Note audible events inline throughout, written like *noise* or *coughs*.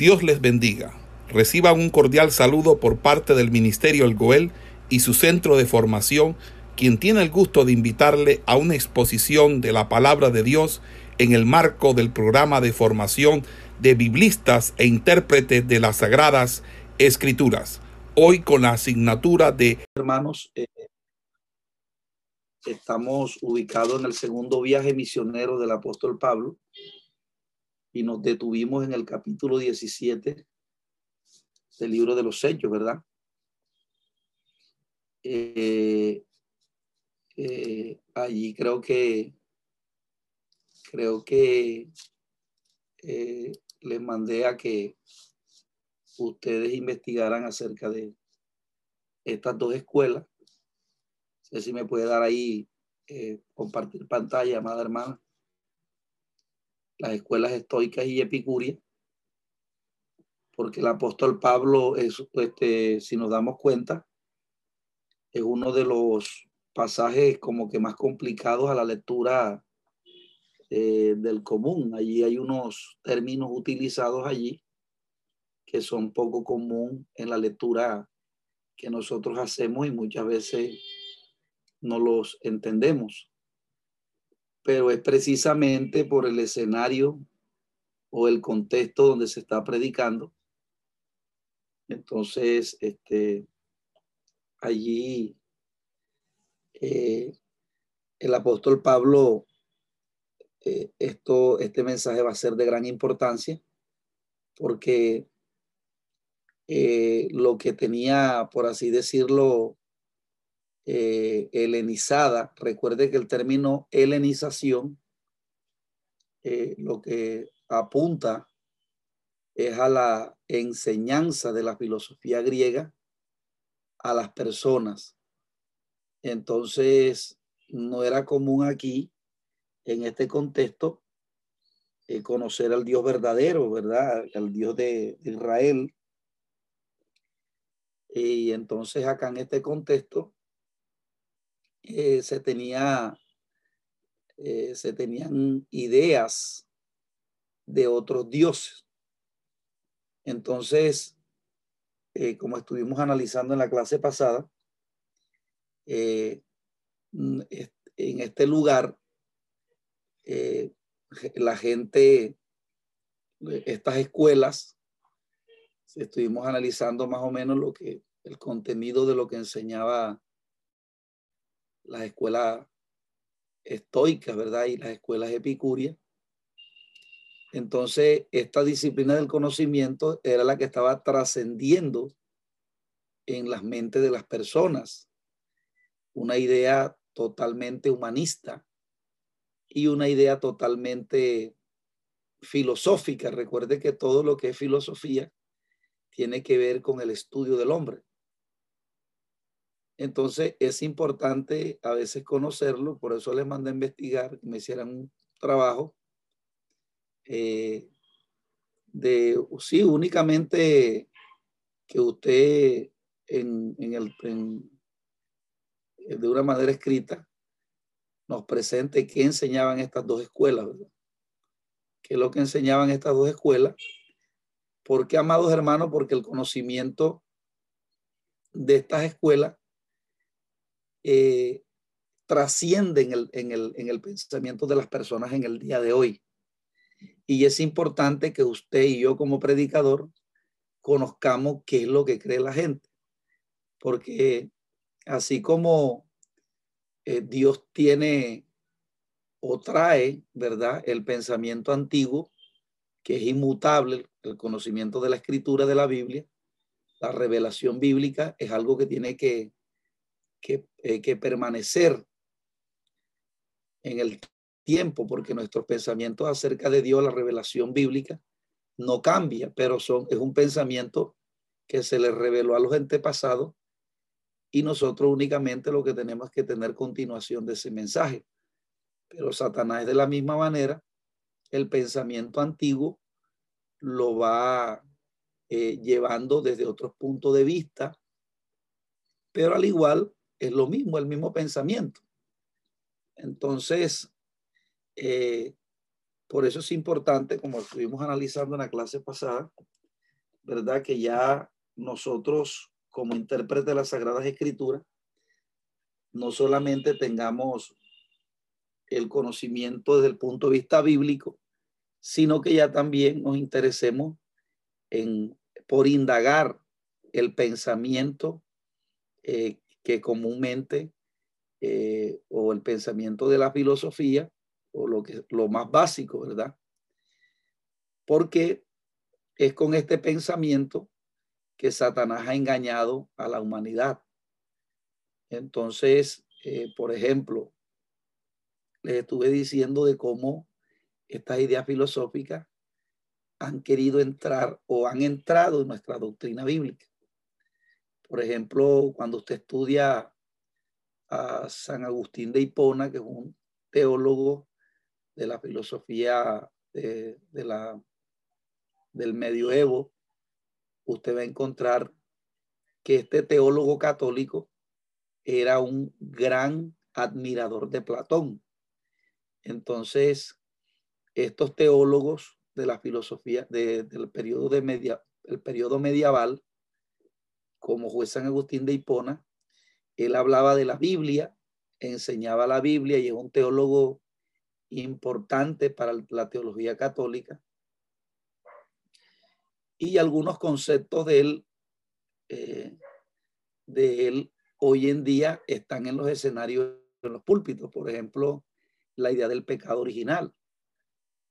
Dios les bendiga. Reciban un cordial saludo por parte del Ministerio El Goel y su centro de formación, quien tiene el gusto de invitarle a una exposición de la palabra de Dios en el marco del programa de formación de biblistas e intérpretes de las Sagradas Escrituras. Hoy con la asignatura de... Hermanos, eh, estamos ubicados en el segundo viaje misionero del apóstol Pablo y nos detuvimos en el capítulo 17 del libro de los hechos, ¿verdad? Eh, eh, allí creo que creo que eh, les mandé a que ustedes investigaran acerca de estas dos escuelas. No sé si me puede dar ahí compartir pantalla, amada hermana las escuelas estoicas y epicúreas, porque el apóstol Pablo, es, este, si nos damos cuenta, es uno de los pasajes como que más complicados a la lectura eh, del común. Allí hay unos términos utilizados allí que son poco común en la lectura que nosotros hacemos y muchas veces no los entendemos pero es precisamente por el escenario o el contexto donde se está predicando. Entonces, este, allí eh, el apóstol Pablo, eh, esto, este mensaje va a ser de gran importancia porque eh, lo que tenía, por así decirlo, eh, helenizada. Recuerde que el término helenización eh, lo que apunta es a la enseñanza de la filosofía griega a las personas. Entonces, no era común aquí, en este contexto, eh, conocer al Dios verdadero, ¿verdad? Al Dios de Israel. Y entonces acá en este contexto, eh, se tenía, eh, se tenían ideas de otros dioses. Entonces, eh, como estuvimos analizando en la clase pasada, mm, en este lugar, la gente, estas escuelas, estuvimos analizando más o menos lo que el contenido de lo que enseñaba las escuelas estoicas, ¿verdad? Y las escuelas epicúreas. Entonces, esta disciplina del conocimiento era la que estaba trascendiendo en las mentes de las personas. Una idea totalmente humanista y una idea totalmente filosófica. Recuerde que todo lo que es filosofía tiene que ver con el estudio del hombre. Entonces es importante a veces conocerlo, por eso les mandé a investigar, que me hicieran un trabajo eh, de, sí, únicamente que usted en, el, de una manera escrita nos presente qué enseñaban estas dos escuelas, ¿verdad? ¿Qué es lo que enseñaban estas dos escuelas? ¿Por qué, amados hermanos? Porque el conocimiento de estas escuelas eh, trasciende en el, en, el, en el pensamiento de las personas en el día de hoy. Y es importante que usted y yo como predicador conozcamos qué es lo que cree la gente. Porque así como eh, Dios tiene o trae, ¿verdad? El pensamiento antiguo, que es inmutable, el conocimiento de la escritura de la Biblia, la revelación bíblica es algo que tiene que que, eh, que permanecer en el tiempo, porque nuestros pensamientos acerca de Dios, la revelación bíblica, no cambia, pero son, es un pensamiento que se le reveló a los antepasados y nosotros únicamente lo que tenemos que tener continuación de ese mensaje. Pero Satanás de la misma manera, el pensamiento antiguo lo va eh, llevando desde otros puntos de vista, pero al igual es lo mismo, el mismo pensamiento. Entonces, eh, por eso es importante, como estuvimos analizando en la clase pasada, ¿verdad? Que ya nosotros, como intérprete de las Sagradas Escrituras, no solamente tengamos el conocimiento desde el punto de vista bíblico, sino que ya también nos interesemos en, por indagar el pensamiento eh, que comúnmente, eh, o el pensamiento de la filosofía, o lo, que, lo más básico, ¿verdad? Porque es con este pensamiento que Satanás ha engañado a la humanidad. Entonces, eh, por ejemplo, les estuve diciendo de cómo estas ideas filosóficas han querido entrar o han entrado en nuestra doctrina bíblica. Por ejemplo, cuando usted estudia a San Agustín de Hipona, que es un teólogo de la filosofía de, la, del medioevo, usted va a encontrar que este teólogo católico era un gran admirador de Platón. Entonces, estos teólogos de la filosofía del periodo, de media, el periodo medieval, como juez San Agustín de Hipona, él hablaba de la Biblia, enseñaba la Biblia y es un teólogo importante para la teología católica. Y algunos conceptos de él, eh, de él hoy en día están en los escenarios, en los púlpitos. Por ejemplo, la idea del pecado original.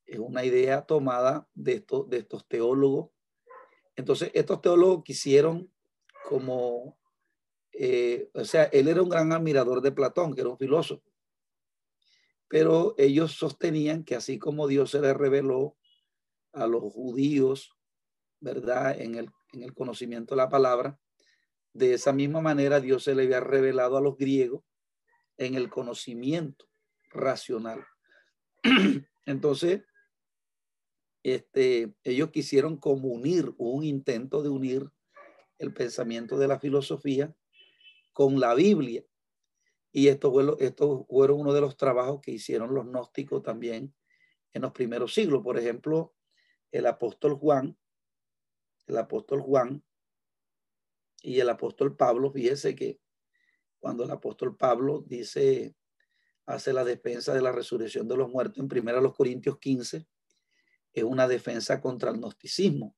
Es una idea tomada de, estos, de estos teólogos. Entonces, estos teólogos quisieron como, eh, o sea, él era un gran admirador de Platón, que era un filósofo, pero ellos sostenían que así como Dios se le reveló a los judíos, ¿verdad? En el, en el conocimiento de la palabra, de esa misma manera Dios se le había revelado a los griegos en el conocimiento racional. *clears throat* Entonces, este, ellos quisieron como unir, un intento de unir el pensamiento de la filosofía con la Biblia. Y esto fue, esto fueron uno de los trabajos que hicieron los gnósticos también en los primeros siglos. Por ejemplo, el apóstol Juan, el apóstol Juan y el apóstol Pablo, fíjese que cuando el apóstol Pablo dice hace la defensa de la resurrección de los muertos en primera los Corintios 15, es una defensa contra el gnosticismo,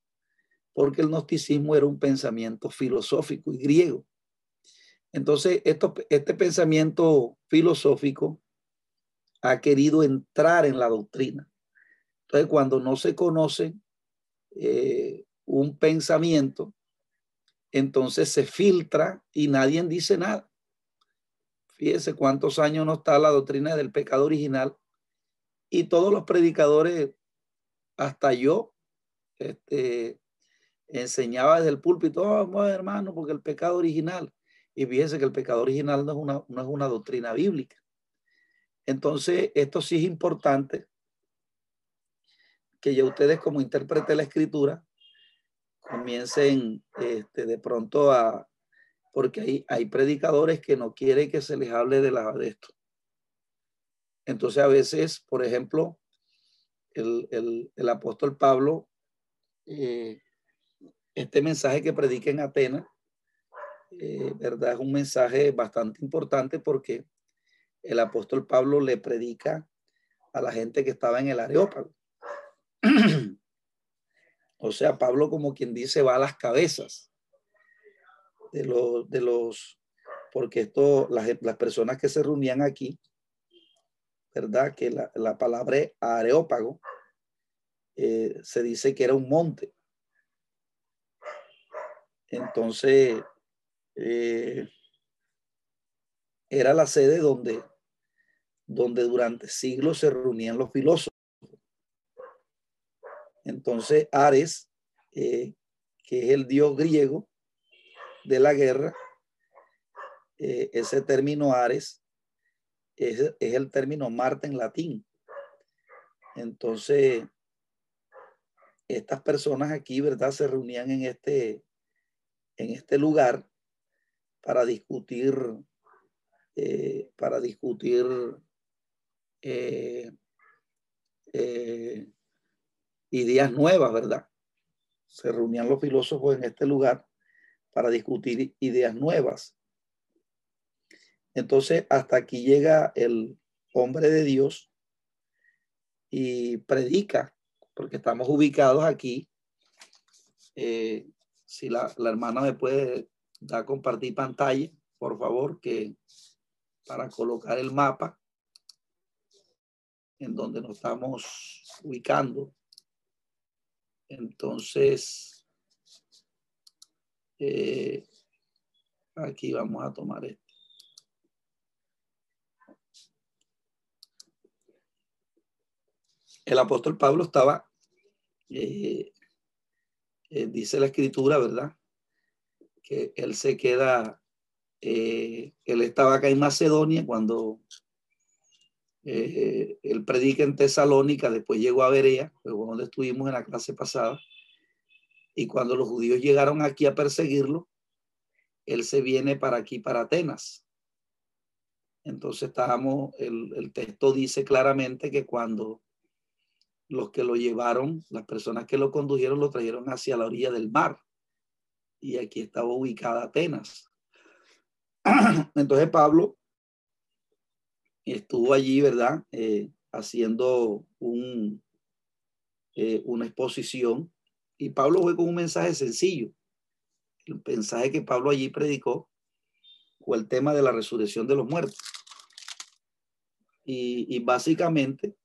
porque el gnosticismo era un pensamiento filosófico y griego. Entonces, esto, este pensamiento filosófico ha querido entrar en la doctrina. Entonces, cuando no se conoce eh, un pensamiento, entonces se filtra y nadie dice nada. Fíjese cuántos años no está la doctrina del pecado original y todos los predicadores, hasta yo, este, enseñaba desde el púlpito, oh, hermano, porque el pecado original, y fíjese que el pecado original no es una, no es una doctrina bíblica. Entonces, esto sí es importante que ya ustedes como intérprete de la escritura comiencen este, de pronto a, porque hay, hay predicadores que no quieren que se les hable de, la, de esto. Entonces a veces, por ejemplo, el, apóstol Pablo, eh, este mensaje que predica en Atenas, eh, ¿verdad? Es un mensaje bastante importante porque el apóstol Pablo le predica a la gente que estaba en el Areópago. *clears throat* o sea, Pablo como quien dice va a las cabezas de los, de los porque esto, las, las personas que se reunían aquí, ¿verdad? Que la, la palabra areópago eh, se dice que era un monte. Entonces, eh, era la sede donde, donde durante siglos se reunían los filósofos. Entonces, Ares, eh, que es el dios griego, de la guerra, eh, ese término Ares es, el término Marte en latín. Entonces, estas personas aquí, ¿verdad? Se reunían en este, en este lugar para discutir, eh, para discutir eh, ideas nuevas, ¿verdad? se reunían los filósofos en este lugar para discutir ideas nuevas. Entonces, hasta aquí llega el hombre de Dios y predica, porque estamos ubicados aquí. Eh, si la, la, hermana me puede dar compartir pantalla, por favor, que para colocar el mapa en donde nos estamos ubicando. Entonces, eh, aquí vamos a tomar esto. El apóstol Pablo estaba, eh, eh, dice la escritura, ¿verdad? Que él se queda, él estaba acá en Macedonia cuando eh, él predica en Tesalónica, después llegó a Berea, donde estuvimos en la clase pasada, y cuando los judíos llegaron aquí a perseguirlo, él se viene para aquí, para Atenas. Entonces estábamos, el, el texto dice claramente que cuando los que lo llevaron, las personas que lo condujeron, lo trajeron hacia la orilla del mar. Y aquí estaba ubicada Atenas. *clears throat* Entonces Pablo estuvo allí, ¿verdad? Eh, haciendo un, eh, una exposición y Pablo fue con un mensaje sencillo. El mensaje que Pablo allí predicó fue el tema de la resurrección de los muertos. Y, básicamente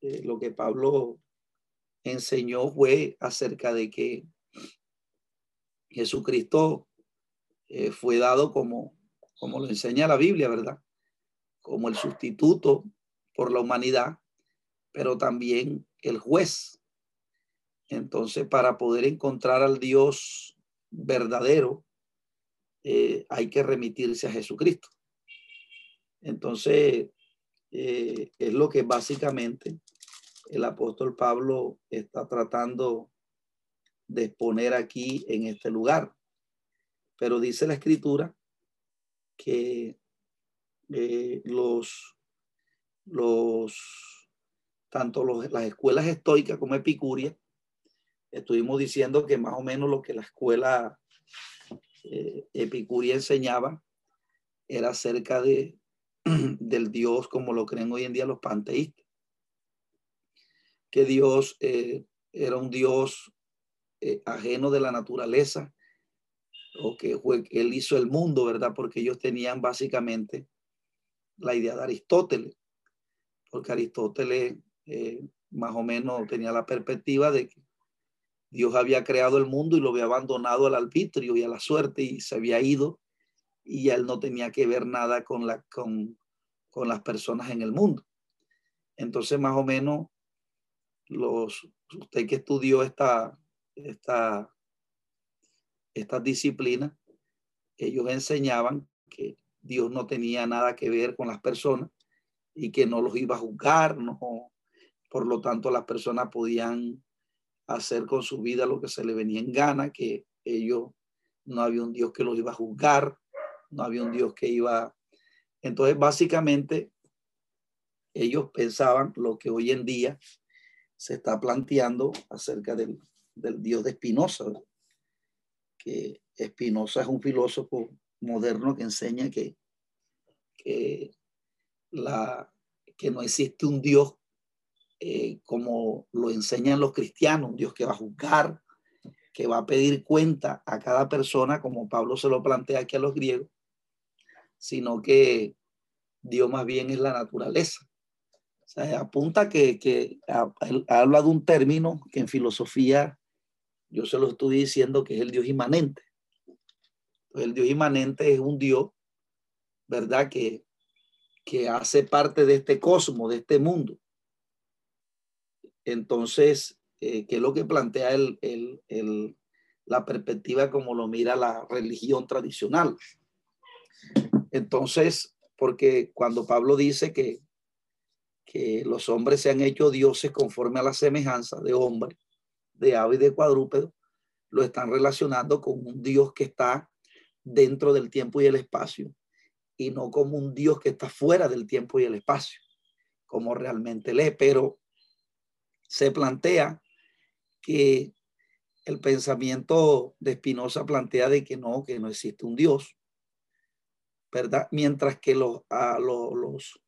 eh, lo que Pablo enseñó fue acerca de que Jesucristo fue dado como, como lo enseña la Biblia, ¿verdad? como el sustituto por la humanidad, pero también el juez. Entonces, para poder encontrar al Dios verdadero, eh, hay que remitirse a Jesucristo. Entonces, eh, es lo que básicamente el apóstol Pablo está tratando de exponer aquí en este lugar. Pero dice la escritura que eh, los, los, tanto los, las escuelas estoicas como epicuria, estuvimos diciendo que más o menos lo que la escuela eh, epicuria enseñaba era acerca de, *clears throat* del Dios como lo creen hoy en día los panteístas. Que Dios eh, era un Dios ajeno de la naturaleza o que fue, él hizo el mundo, ¿verdad? Porque ellos tenían básicamente la idea de Aristóteles, porque Aristóteles eh, más o menos tenía la perspectiva de que Dios había creado el mundo y lo había abandonado al arbitrio y a la suerte y se había ido y él no tenía que ver nada con, la, con, con las personas en el mundo. Entonces, más o menos, los, usted que estudió esta, esta, estas disciplinas, ellos enseñaban que Dios no tenía nada que ver con las personas y que no los iba a juzgar, no, por lo tanto las personas podían hacer con su vida lo que se le venía en gana, que ellos no había un Dios que los iba a juzgar, no había un Dios que iba. Entonces, básicamente, ellos pensaban lo que hoy en día se está planteando acerca del, del Dios de Espinosa, que Espinosa es un filósofo moderno que enseña que, que, la, que no existe un Dios eh, como lo enseñan los cristianos, un Dios que va a juzgar, que va a pedir cuenta a cada persona, como Pablo se lo plantea aquí a los griegos, sino que Dios más bien es la naturaleza. Sea, apunta que, que habla de un término que en filosofía yo se lo estoy diciendo que es el Dios inmanente el Dios inmanente es un Dios, ¿verdad? Que, que hace parte de este cosmos, de este mundo. Entonces, eh, ¿qué es lo que plantea el, la perspectiva como lo mira la religión tradicional? Entonces, porque cuando Pablo dice que, que los hombres se han hecho dioses conforme a la semejanza de hombre, de ave y de cuadrúpedo, lo están relacionando con un Dios que está dentro del tiempo y el espacio y no como un Dios que está fuera del tiempo y el espacio, como realmente lee, pero se plantea que el pensamiento de Spinoza plantea de que no, que no existe un Dios, ¿verdad? Mientras que los, a los,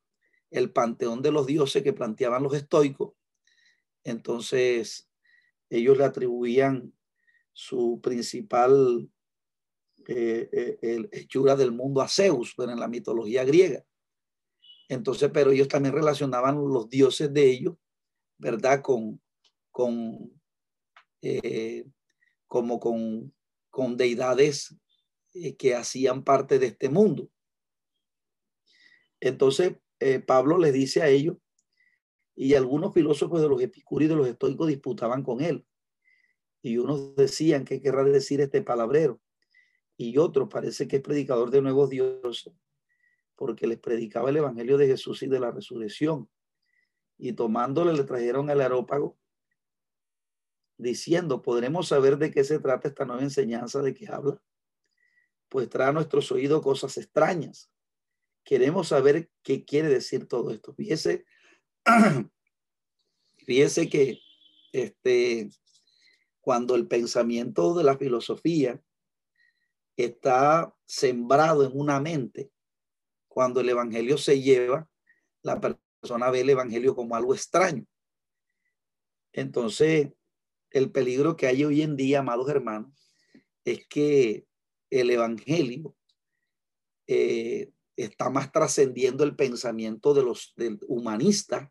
el panteón de los dioses que planteaban los estoicos, entonces ellos le atribuían su principal eh, eh hechura del mundo a Zeus, pero en la mitología griega. Entonces, pero ellos también relacionaban los dioses de ellos, ¿verdad? Con, con eh, como con, con deidades que hacían parte de este mundo. Entonces, eh, Pablo les dice a ellos, y algunos filósofos de los epicúreos y de los estoicos disputaban con él. Y unos decían, ¿qué querrá decir este palabrero? Y otros parece que es predicador de nuevos dioses, porque les predicaba el evangelio de Jesús y de la resurrección. Y tomándole le trajeron al aerópago diciendo, ¿podremos saber de qué se trata esta nueva enseñanza de que habla? Pues trae a nuestros oídos cosas extrañas. Queremos saber qué quiere decir todo esto. Fíjese, *clears throat* fíjese que este, cuando el pensamiento de la filosofía está sembrado en una mente, cuando el evangelio se lleva, la persona ve el evangelio como algo extraño. Entonces, el peligro que hay hoy en día, amados hermanos, es que el Evangelio eh, está más trascendiendo el pensamiento de los del humanistas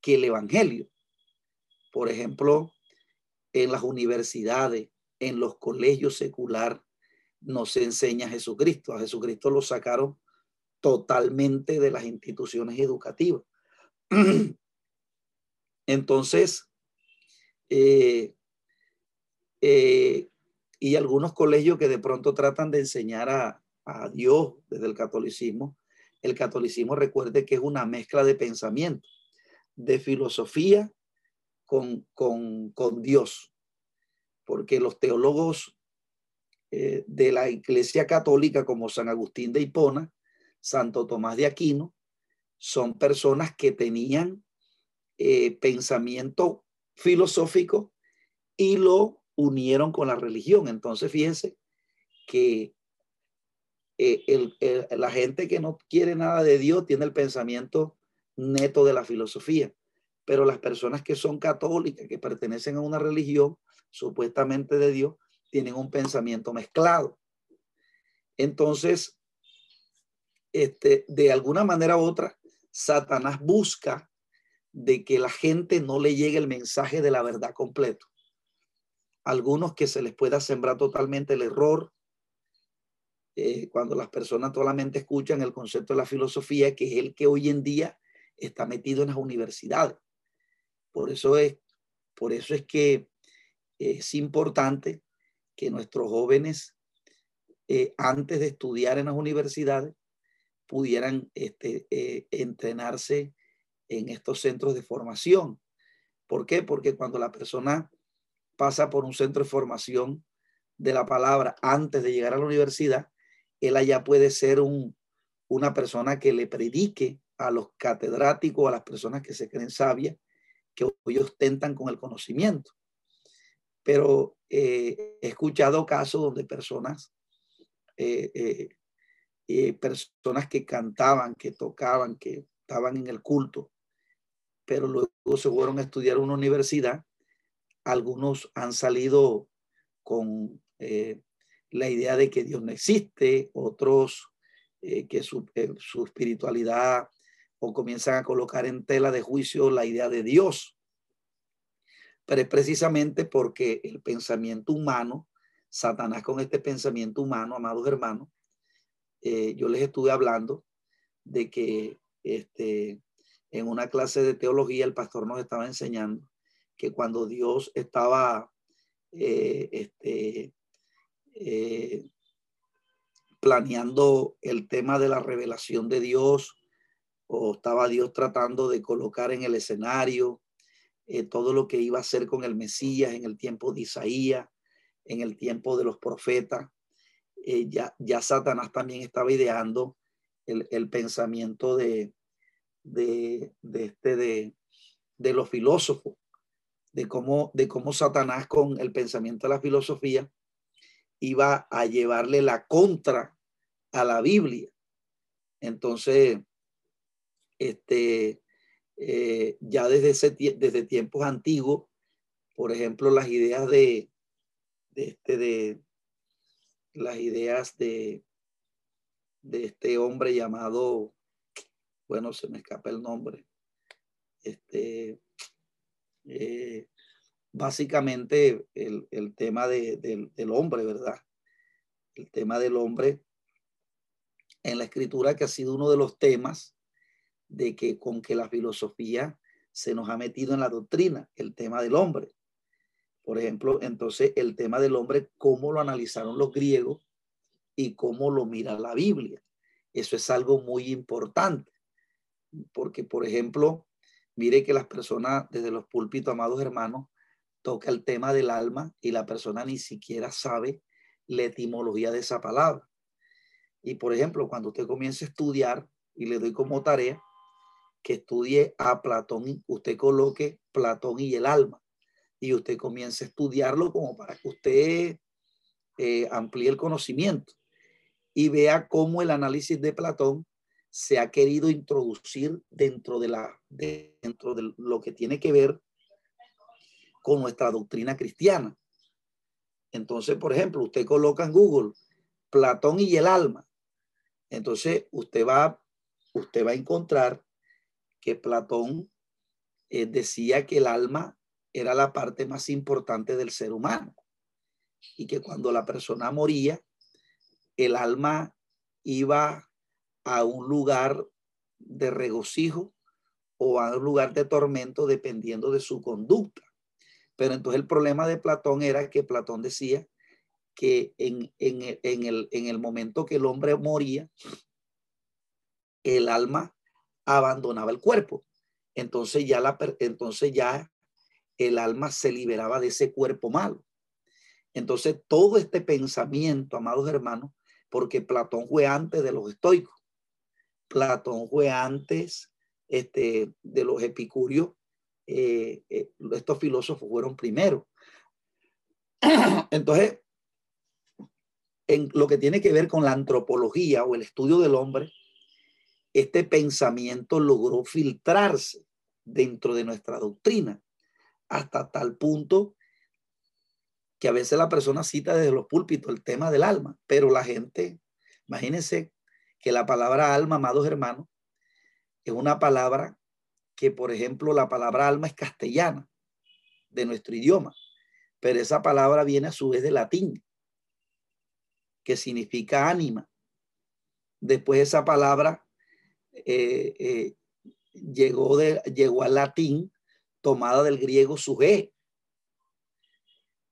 que el Evangelio. Por ejemplo, en las universidades, en los colegios secular, no se enseña a Jesucristo. A Jesucristo lo sacaron totalmente de las instituciones educativas. *clears throat* Entonces, eh, eh, y algunos colegios que de pronto tratan de enseñar a, Dios desde el catolicismo. El catolicismo recuerde que es una mezcla de pensamiento, de filosofía con, con, Dios, porque los teólogos eh, de la Iglesia Católica como San Agustín de Hipona, Santo Tomás de Aquino, son personas que tenían pensamiento filosófico y lo unieron con la religión. Entonces, fíjense que eh, la gente que no quiere nada de Dios tiene el pensamiento neto de la filosofía, pero las personas que son católicas, que pertenecen a una religión supuestamente de Dios, tienen un pensamiento mezclado. Entonces, este, de alguna manera u otra, Satanás busca de que la gente no le llegue el mensaje de la verdad completo. Algunos que se les pueda sembrar totalmente el error, eh, cuando las personas solamente escuchan el concepto de la filosofía, que es el que hoy en día está metido en las universidades. Por eso es, por eso es que es importante que nuestros jóvenes, eh, antes de estudiar en las universidades, pudieran este, eh, entrenarse en estos centros de formación. ¿Por qué? Porque cuando la persona pasa por un centro de formación de la palabra antes de llegar a la universidad, él allá puede ser un, una persona que le predique a los catedráticos, a las personas que se creen sabias, que hoy ostentan con el conocimiento. Pero eh, he escuchado casos donde personas, eh, eh, personas que cantaban, que tocaban, que estaban en el culto, pero luego se fueron a estudiar una universidad. Algunos han salido con la idea de que Dios no existe, otros eh, que su, eh, su, espiritualidad o comienzan a colocar en tela de juicio la idea de Dios. Pero es precisamente porque el pensamiento humano, Satanás con este pensamiento humano, amados hermanos, yo les estuve hablando de que este, en una clase de teología el pastor nos estaba enseñando que cuando Dios estaba eh, este, eh, planeando el tema de la revelación de Dios o estaba Dios tratando de colocar en el escenario eh, todo lo que iba a hacer con el Mesías en el tiempo de Isaías, en el tiempo de los profetas. ya, ya Satanás también estaba ideando el pensamiento de, de, este, de, de los filósofos, de cómo, de cómo Satanás con el pensamiento de la filosofía iba a llevarle la contra a la Biblia. Entonces, este, eh, ya desde, ese, desde tiempos antiguos, por ejemplo, las ideas de, de, este, de las ideas de, de este hombre llamado, bueno, se me escapa el nombre, este, eh, básicamente el, el tema de, del hombre, ¿verdad? El tema del hombre en la escritura que ha sido uno de los temas de que con que la filosofía se nos ha metido en la doctrina, el tema del hombre. Por ejemplo, entonces el tema del hombre, cómo lo analizaron los griegos y cómo lo mira la Biblia. Eso es algo muy importante, porque, por ejemplo, mire que las personas desde los púlpitos, amados hermanos, toca el tema del alma y la persona ni siquiera sabe la etimología de esa palabra. Y, por ejemplo, cuando usted comience a estudiar y le doy como tarea que estudie a Platón, usted coloque Platón y el alma y usted comience a estudiarlo como para que usted eh, amplíe el conocimiento y vea cómo el análisis de Platón se ha querido introducir dentro de, la, dentro de lo que tiene que ver con nuestra doctrina cristiana. Entonces, por ejemplo, usted coloca en Google Platón y el alma. Entonces, usted va, usted va a encontrar que Platón eh, decía que el alma era la parte más importante del ser humano y que cuando la persona moría, el alma iba a un lugar de regocijo o a un lugar de tormento dependiendo de su conducta. Pero entonces el problema de Platón era que Platón decía que en, en, el, en el momento que el hombre moría, el alma abandonaba el cuerpo. Entonces ya, la, entonces ya el alma se liberaba de ese cuerpo malo. Entonces, todo este pensamiento, amados hermanos, porque Platón fue antes de los estoicos, Platón fue antes este, de los epicúreos, eh, eh, estos filósofos fueron primero. *coughs* Entonces, en lo que tiene que ver con la antropología o el estudio del hombre, este pensamiento logró filtrarse dentro de nuestra doctrina hasta tal punto que a veces la persona cita desde los púlpitos el tema del alma, pero la gente, imagínense que la palabra alma, amados hermanos, es una palabra que, por ejemplo, la palabra alma es castellana de nuestro idioma, pero esa palabra viene a su vez de latín, que significa ánima. Después esa palabra eh, eh, llegó, de, llegó al latín tomada del griego suje.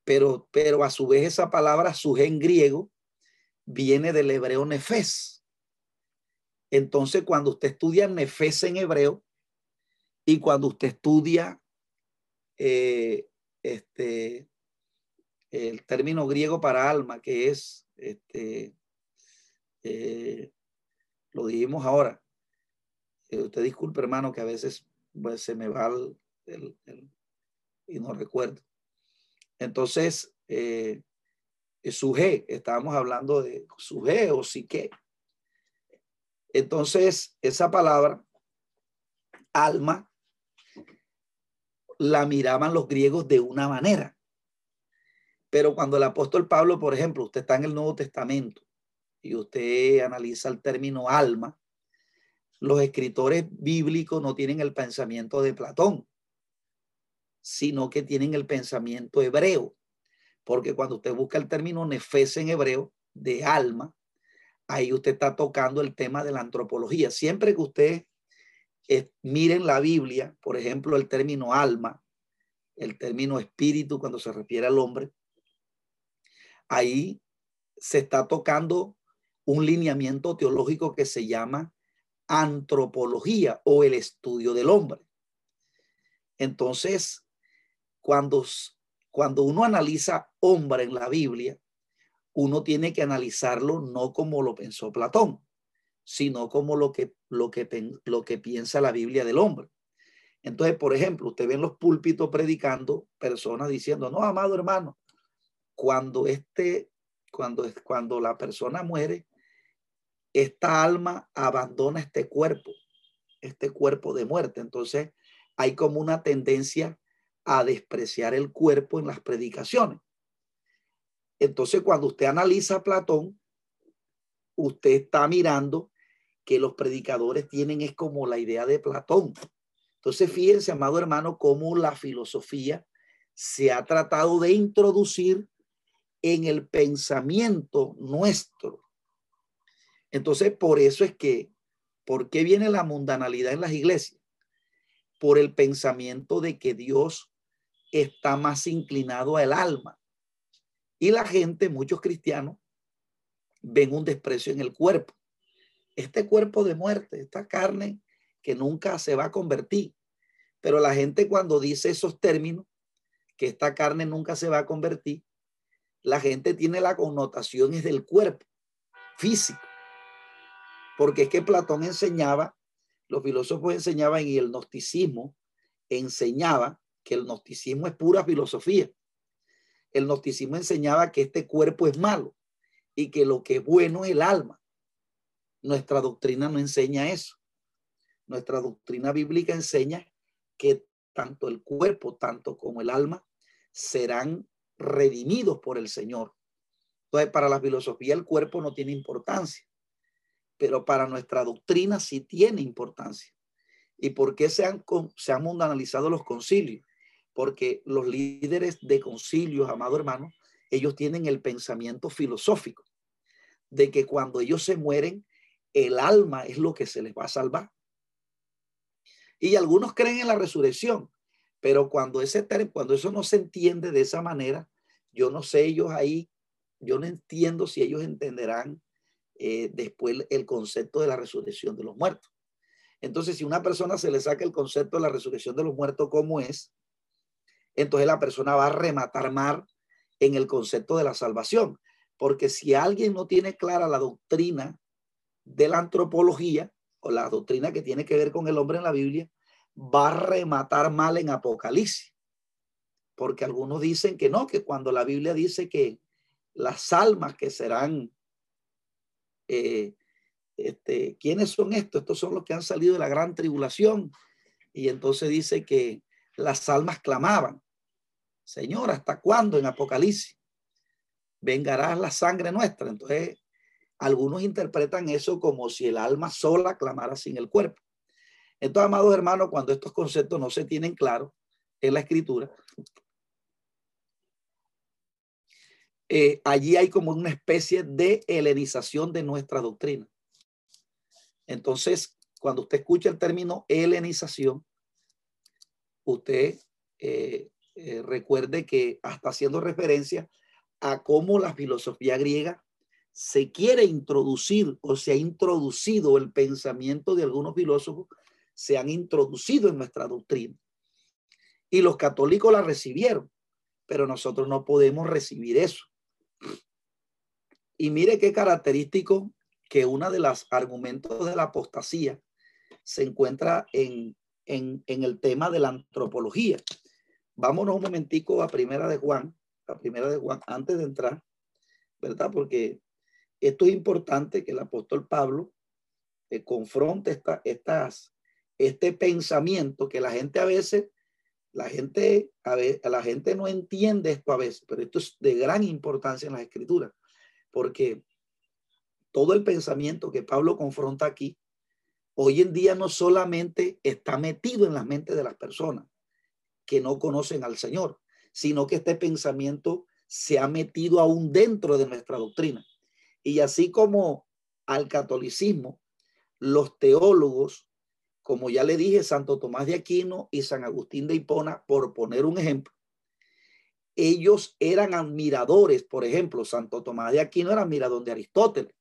Pero, pero a su vez esa palabra suje en griego viene del hebreo nefes. Entonces, cuando usted estudia nefes en hebreo y cuando usted estudia eh, este, el término griego para alma, que es, este, eh, lo dijimos ahora, eh, usted disculpe hermano que a veces pues, se me va el, y no recuerdo. Entonces, eh, suje, estábamos hablando de suje o que Entonces, esa palabra, alma, la miraban los griegos de una manera. Pero cuando el apóstol Pablo, por ejemplo, usted está en el Nuevo Testamento y usted analiza el término alma, los escritores bíblicos no tienen el pensamiento de Platón sino que tienen el pensamiento hebreo. Porque cuando usted busca el término nefes en hebreo, de alma, ahí usted está tocando el tema de la antropología. Siempre que usted eh, miren la Biblia, por ejemplo, el término alma, el término espíritu cuando se refiere al hombre, ahí se está tocando un lineamiento teológico que se llama antropología o el estudio del hombre. Entonces, cuando, cuando uno analiza hombre en la Biblia, uno tiene que analizarlo no como lo pensó Platón, sino como lo que, lo que, lo que piensa la Biblia del hombre. Entonces, por ejemplo, usted ve en los púlpitos predicando personas diciendo, no, amado hermano, cuando este, cuando, cuando la persona muere, esta alma abandona este cuerpo, este cuerpo de muerte. Entonces, hay como una tendencia a despreciar el cuerpo en las predicaciones. Entonces, cuando usted analiza Platón, usted está mirando que los predicadores tienen es como la idea de Platón. Entonces, fíjense, amado hermano, cómo la filosofía se ha tratado de introducir en el pensamiento nuestro. Entonces, por eso es que, ¿por qué viene la mundanalidad en las iglesias? Por el pensamiento de que Dios está más inclinado al alma. Y la gente, muchos cristianos, ven un desprecio en el cuerpo. Este cuerpo de muerte, esta carne que nunca se va a convertir. Pero la gente cuando dice esos términos, que esta carne nunca se va a convertir, la gente tiene la connotación es del cuerpo físico. Porque es que Platón enseñaba, los filósofos enseñaban y el gnosticismo enseñaba que el gnosticismo es pura filosofía. El gnosticismo enseñaba que este cuerpo es malo y que lo que es bueno es el alma. Nuestra doctrina no enseña eso. Nuestra doctrina bíblica enseña que tanto el cuerpo, tanto como el alma, serán redimidos por el Señor. Entonces, para la filosofía el cuerpo no tiene importancia, pero para nuestra doctrina sí tiene importancia. ¿Y por qué se han, se han mundanalizado los concilios? Porque los líderes de concilios, amado hermano, ellos tienen el pensamiento filosófico de que cuando ellos se mueren, el alma es lo que se les va a salvar. Y algunos creen en la resurrección, pero cuando, ese, cuando eso no se entiende de esa manera, yo no sé ellos ahí, yo no entiendo si ellos entenderán eh, después el concepto de la resurrección de los muertos. Entonces, si una persona se le saca el concepto de la resurrección de los muertos como es, entonces la persona va a rematar mal en el concepto de la salvación. Porque si alguien no tiene clara la doctrina de la antropología o la doctrina que tiene que ver con el hombre en la Biblia, va a rematar mal en Apocalipsis. Porque algunos dicen que no, que cuando la Biblia dice que las almas que serán, eh, este, ¿quiénes son estos? Estos son los que han salido de la gran tribulación. Y entonces dice que las almas clamaban, Señor, ¿hasta cuándo en Apocalipsis? Vengará la sangre nuestra. Entonces, algunos interpretan eso como si el alma sola clamara sin el cuerpo. Entonces, amados hermanos, cuando estos conceptos no se tienen claros en la escritura, eh, allí hay como una especie de helenización de nuestra doctrina. Entonces, cuando usted escucha el término helenización, usted eh, eh, recuerde que hasta haciendo referencia a cómo la filosofía griega se quiere introducir o se ha introducido el pensamiento de algunos filósofos, se han introducido en nuestra doctrina. Y los católicos la recibieron, pero nosotros no podemos recibir eso. Y mire qué característico que una de los argumentos de la apostasía se encuentra en, en, en el tema de la antropología. Vámonos un momentico a Primera de Juan, a Primera de Juan, antes de entrar, ¿verdad? Porque esto es importante que el apóstol Pablo eh, confronte esta, estas, este pensamiento que la gente a veces, la gente, a veces, la gente no entiende esto a veces, pero esto es de gran importancia en las escrituras, porque todo el pensamiento que Pablo confronta aquí, hoy en día no solamente está metido en la mente de las personas que no conocen al Señor, sino que este pensamiento se ha metido aún dentro de nuestra doctrina. Y así como al catolicismo, los teólogos, como ya le dije, Santo Tomás de Aquino y San Agustín de Hipona, por poner un ejemplo, ellos eran admiradores, por ejemplo, Santo Tomás de Aquino era admirador de Aristóteles.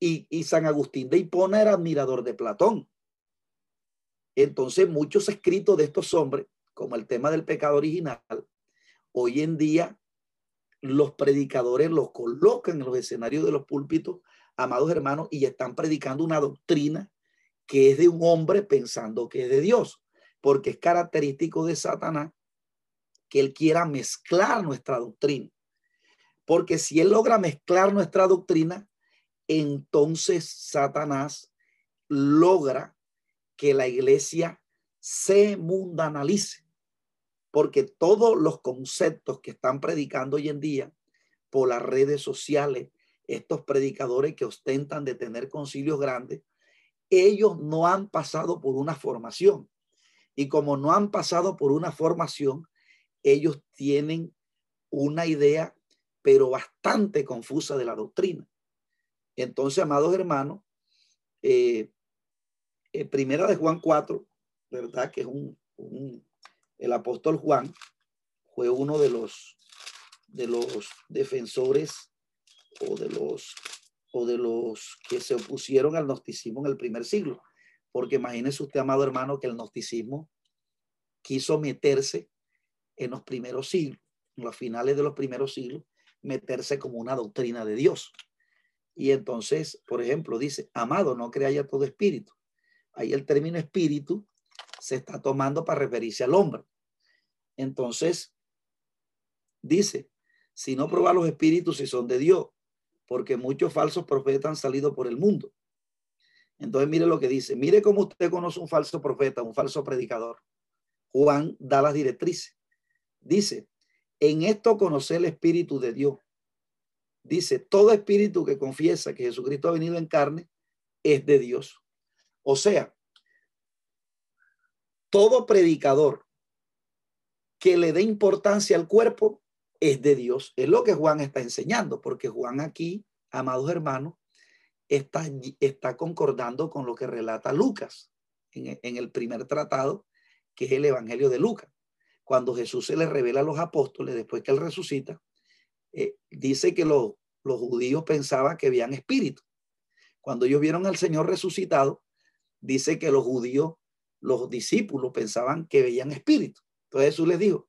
Y, y San Agustín de Hipona era admirador de Platón. Entonces, muchos escritos de estos hombres, como el tema del pecado original, hoy en día los predicadores los colocan en los escenarios de los púlpitos, amados hermanos, y están predicando una doctrina que es de un hombre pensando que es de Dios, porque es característico de Satanás que él quiera mezclar nuestra doctrina. Porque si él logra mezclar nuestra doctrina, entonces Satanás logra que la iglesia se mundanalice. Porque todos los conceptos que están predicando hoy en día por las redes sociales, estos predicadores que ostentan de tener concilios grandes, ellos no han pasado por una formación. Y como no han pasado por una formación, ellos tienen una idea, pero bastante confusa de la doctrina. Entonces, amados hermanos, eh, eh, primera de Juan 4, ¿verdad? Que es un, el apóstol Juan fue uno de los, de los defensores o de los, o de los que se opusieron al gnosticismo en el primer siglo. Porque imagínese usted, amado hermano, que el gnosticismo quiso meterse en los primeros siglos, en los finales de los primeros siglos, meterse como una doctrina de Dios. Y entonces, por ejemplo, dice, amado, no creáis a todo espíritu. Ahí el término espíritu se está tomando para referirse al hombre. Entonces, dice, si no prueba los espíritus si son de Dios, porque muchos falsos profetas han salido por el mundo. Entonces, mire lo que dice. Mire cómo usted conoce un falso profeta, un falso predicador. Juan da las directrices. Dice, en esto conoce el Espíritu de Dios. Dice, todo espíritu que confiesa que Jesucristo ha venido en carne es de Dios. O sea, todo predicador que le dé importancia al cuerpo es de Dios. Es lo que Juan está enseñando, porque Juan aquí, amados hermanos, está, está concordando con lo que relata Lucas en, el primer tratado, que es el Evangelio de Lucas cuando Jesús se le revela a los apóstoles después que él resucita, eh, dice que los, los judíos pensaban que veían espíritu. Cuando ellos vieron al Señor resucitado, dice que los judíos, los discípulos pensaban que veían espíritu. Entonces Jesús les dijo,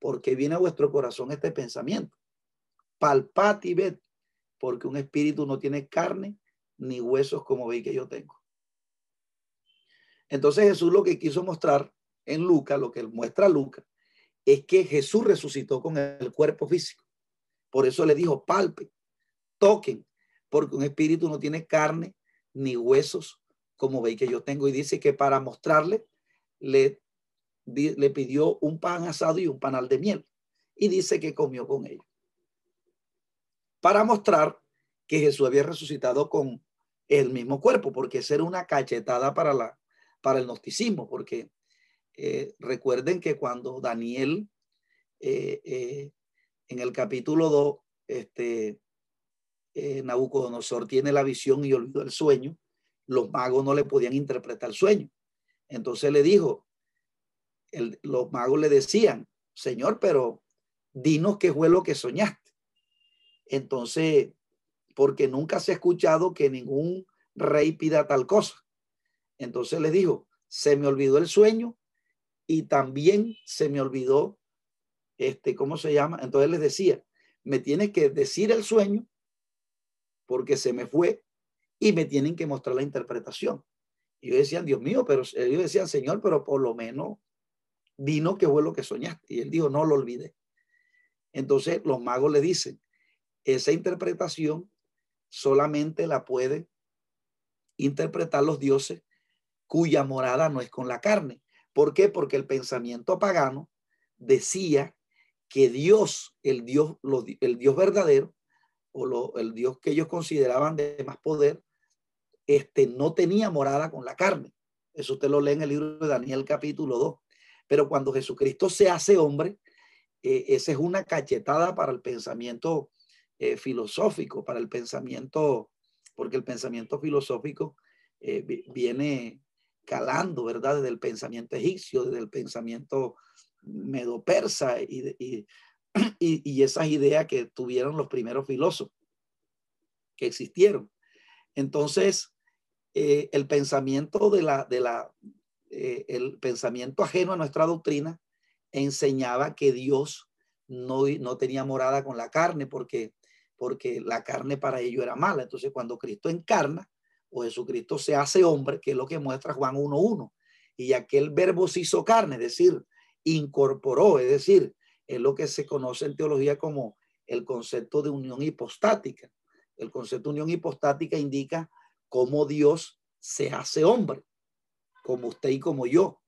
¿por qué viene a vuestro corazón este pensamiento? Palpad y ved, porque un espíritu no tiene carne ni huesos como veis que yo tengo. Entonces Jesús lo que quiso mostrar en Lucas, lo que muestra Lucas, es que Jesús resucitó con el cuerpo físico. Por eso le dijo, palpe, toquen, porque un espíritu no tiene carne ni huesos, como veis que yo tengo. Y dice que para mostrarle, le, le pidió un pan asado y un panal de miel. Y dice que comió con ellos. Para mostrar que Jesús había resucitado con el mismo cuerpo, porque esa era una cachetada para, la, para el gnosticismo, porque eh, recuerden que cuando Daniel eh, eh, en el capítulo 2, este, Nabucodonosor tiene la visión y olvidó el sueño, los magos no le podían interpretar el sueño. Entonces le dijo, los magos le decían, Señor, pero dinos qué fue lo que soñaste. Entonces, porque nunca se ha escuchado que ningún rey pida tal cosa. Entonces le dijo, se me olvidó el sueño y también se me olvidó, este, ¿cómo se llama? Entonces les decía, me tiene que decir el sueño porque se me fue y me tienen que mostrar la interpretación. Y ellos decían, Dios mío, pero ellos decían, Señor, pero por lo menos vino que fue lo que soñaste. Y él dijo, no lo olvidé. Entonces los magos le dicen, esa interpretación solamente la pueden interpretar los dioses cuya morada no es con la carne, ¿Por qué? Porque el pensamiento pagano decía que Dios, el Dios, el Dios verdadero, o el Dios que ellos consideraban de más poder, este, no tenía morada con la carne. Eso usted lo lee en el libro de Daniel capítulo 2. Pero cuando Jesucristo se hace hombre, eh, esa es una cachetada para el pensamiento eh, filosófico, para el pensamiento, porque el pensamiento filosófico eh, viene calando, ¿verdad? Desde el pensamiento egipcio, desde el pensamiento medo-persa y, *clears throat* y, y, esas ideas que tuvieron los primeros filósofos que existieron. Entonces, eh, el pensamiento de la, de la, eh, el pensamiento ajeno a nuestra doctrina enseñaba que Dios no, no tenía morada con la carne porque, porque la carne para ello era mala. Entonces, cuando Cristo encarna, o Jesucristo se hace hombre, que es lo que muestra Juan 1.1. Y aquel verbo se hizo carne, es decir, incorporó, es decir, es lo que se conoce en teología como el concepto de unión hipostática. El concepto de unión hipostática indica cómo Dios se hace hombre, como usted y como yo,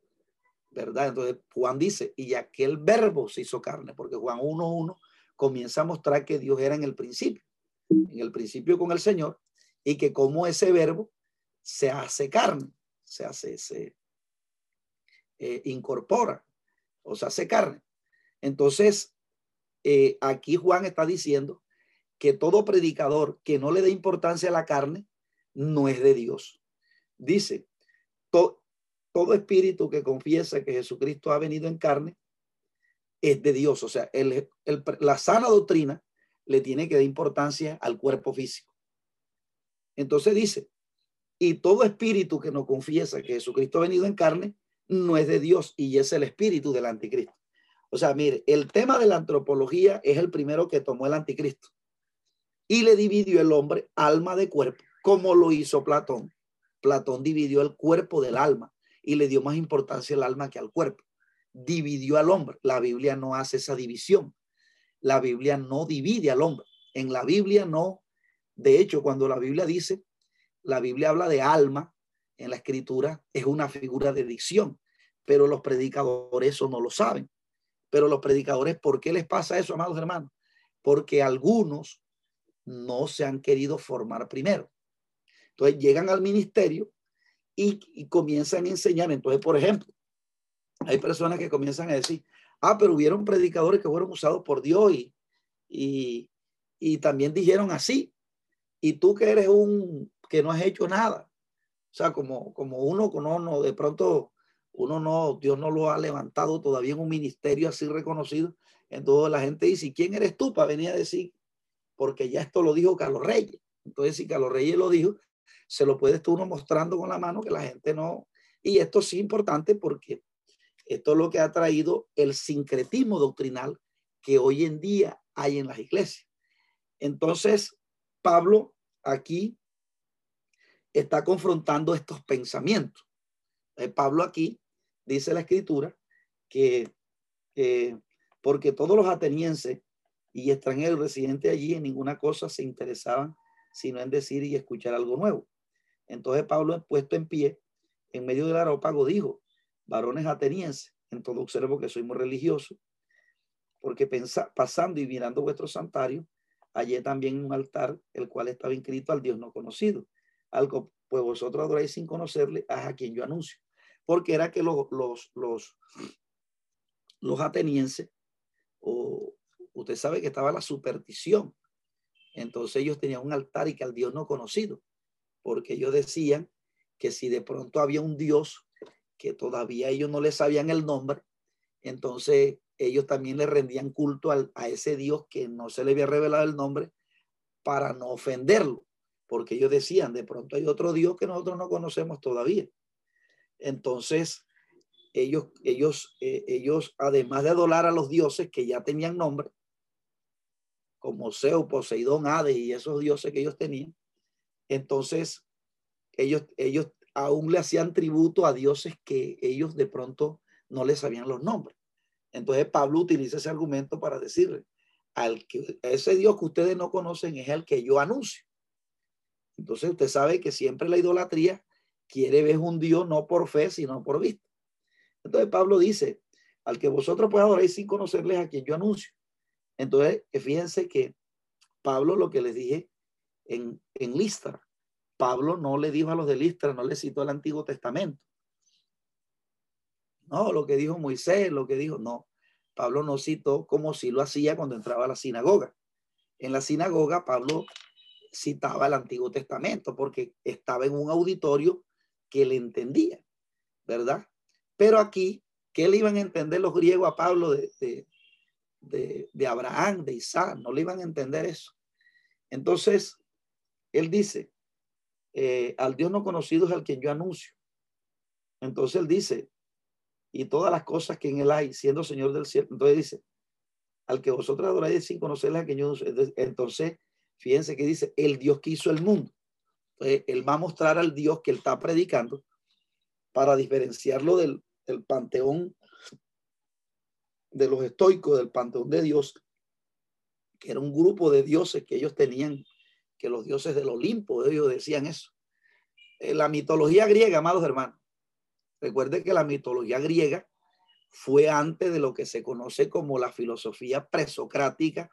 ¿verdad? Entonces Juan dice, y aquel verbo se hizo carne, porque Juan 1.1 comienza a mostrar que Dios era en el principio, en el principio con el Señor, y que como ese verbo se hace carne, se hace, se eh, incorpora o se hace carne. Entonces, eh, aquí Juan está diciendo que todo predicador que no le dé importancia a la carne no es de Dios. Dice, todo espíritu que confiesa que Jesucristo ha venido en carne es de Dios. O sea, la sana doctrina le tiene que dar importancia al cuerpo físico. Entonces dice, y todo espíritu que no confiesa que Jesucristo ha venido en carne no es de Dios y es el espíritu del anticristo. O sea, mire, el tema de la antropología es el primero que tomó el anticristo y le dividió el hombre alma de cuerpo, como lo hizo Platón. Platón dividió el cuerpo del alma y le dio más importancia al alma que al cuerpo. Dividió al hombre. La Biblia no hace esa división. La Biblia no divide al hombre. En la Biblia no. De hecho, cuando la Biblia dice, la Biblia habla de alma en la escritura, es una figura de dicción, pero los predicadores eso no lo saben. Pero los predicadores, ¿por qué les pasa eso, amados hermanos? Porque algunos no se han querido formar primero. Entonces llegan al ministerio y, comienzan a enseñar. Entonces, por ejemplo, hay personas que comienzan a decir, ah, pero hubieron predicadores que fueron usados por Dios y, y, y también dijeron así. Y tú que eres un, que no has hecho nada. O sea, como, como uno, no, no, de pronto uno no, Dios no lo ha levantado todavía en un ministerio así reconocido. Entonces la gente dice, ¿quién eres tú para venir a decir? Porque ya esto lo dijo Carlos Reyes. Entonces, si Carlos Reyes lo dijo, se lo puedes tú uno mostrando con la mano que la gente no. Y esto sí es importante porque esto es lo que ha traído el sincretismo doctrinal que hoy en día hay en las iglesias. Entonces, Pablo aquí está confrontando estos pensamientos. Eh, Pablo aquí dice la escritura que, porque todos los atenienses y extranjeros residentes allí en ninguna cosa se interesaban sino en decir y escuchar algo nuevo. Entonces Pablo, puesto en pie, en medio del aerópago, dijo, varones atenienses, en todo observo que soy muy religioso, porque pensa, pasando y mirando vuestro santuario, hallé también un altar, el cual estaba inscrito al Dios no conocido. Algo, pues vosotros adoráis sin conocerle, a quien yo anuncio. Porque era que los, los, los, los atenienses, o usted sabe que estaba la superstición. Entonces ellos tenían un altar y que al Dios no conocido porque ellos decían que si de pronto había un Dios que todavía ellos no le sabían el nombre, entonces ellos también le rendían culto a ese Dios que no se le había revelado el nombre para no ofenderlo, porque ellos decían, de pronto hay otro Dios que nosotros no conocemos todavía. Entonces, ellos, ellos, eh, ellos, además de adorar a los dioses que ya tenían nombre, como Zeus, Poseidón, Hades y esos dioses que ellos tenían, entonces, ellos, ellos aún le hacían tributo a dioses que ellos de pronto no les sabían los nombres. Entonces, Pablo utiliza ese argumento para decirle, al que ese Dios que ustedes no conocen es el que yo anuncio. Entonces, usted sabe que siempre la idolatría quiere ver un Dios no por fe, sino por vista. Entonces, Pablo dice, al que vosotros pues adoráis sin conocerles a quien yo anuncio. Entonces, fíjense que Pablo lo que les dije en, en Listra. Pablo no le dijo a los de Listra, no le citó el Antiguo Testamento. No, lo que dijo Moisés, lo que dijo, no. Pablo no citó como si lo hacía cuando entraba a la sinagoga. En la sinagoga, Pablo citaba el Antiguo Testamento porque estaba en un auditorio que le entendía, ¿verdad? Pero aquí, ¿qué le iban a entender los griegos a Pablo de, de, de, de Abraham, de Isaac? No le iban a entender eso. Entonces, él dice, eh, al Dios no conocido es al quien yo anuncio. Entonces él dice, y todas las cosas que en él hay, siendo Señor del cielo. Entonces dice, al que vosotros adoráis sin conocerle a quien yo. Entonces, fíjense que dice, el Dios que hizo el mundo. Entonces, él va a mostrar al Dios que él está predicando para diferenciarlo del, del panteón de los estoicos, del panteón de Dios, que era un grupo de dioses que ellos tenían, que los dioses del Olimpo, ellos decían eso. En la mitología griega, amados hermanos, recuerde que la mitología griega fue antes de lo que se conoce como la filosofía presocrática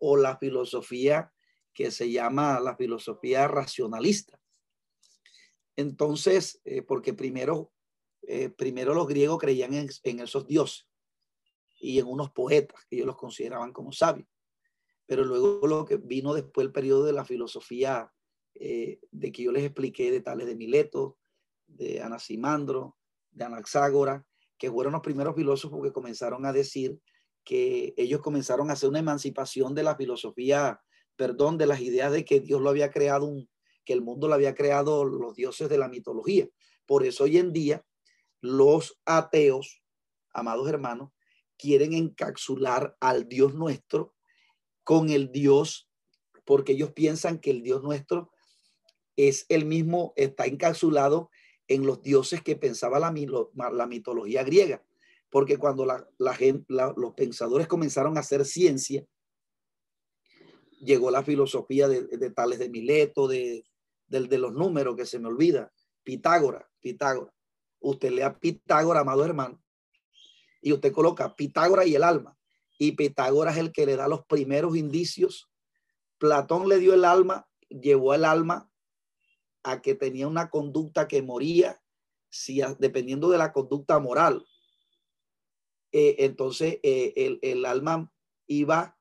o la filosofía que se llama la filosofía racionalista. Entonces, eh, porque primero, eh, primero los griegos creían en, en, esos dioses y en unos poetas que ellos los consideraban como sabios. Pero luego lo que vino después el periodo de la filosofía eh, de que yo les expliqué de Tales de Mileto, de Anaximandro, de Anaxágora, que fueron los primeros filósofos que comenzaron a decir que ellos comenzaron a hacer una emancipación de la filosofía, perdón, de las ideas de que Dios lo había creado, que el mundo lo había creado los dioses de la mitología. Por eso hoy en día los ateos, amados hermanos, quieren encapsular al Dios nuestro con el Dios, porque ellos piensan que el Dios nuestro es el mismo, está encapsulado en los dioses que pensaba la, la mitología griega. Porque cuando la, gente, los pensadores comenzaron a hacer ciencia, llegó la filosofía de, tales de Mileto, de, de, los números que se me olvida, Pitágoras, Pitágoras. Usted lea Pitágoras, amado hermano, y usted coloca Pitágoras y el alma. Y Pitágoras es el que le da los primeros indicios. Platón le dio el alma, llevó el alma a que tenía una conducta que moría si, dependiendo de la conducta moral. Eh, entonces eh, el, el, alma iba,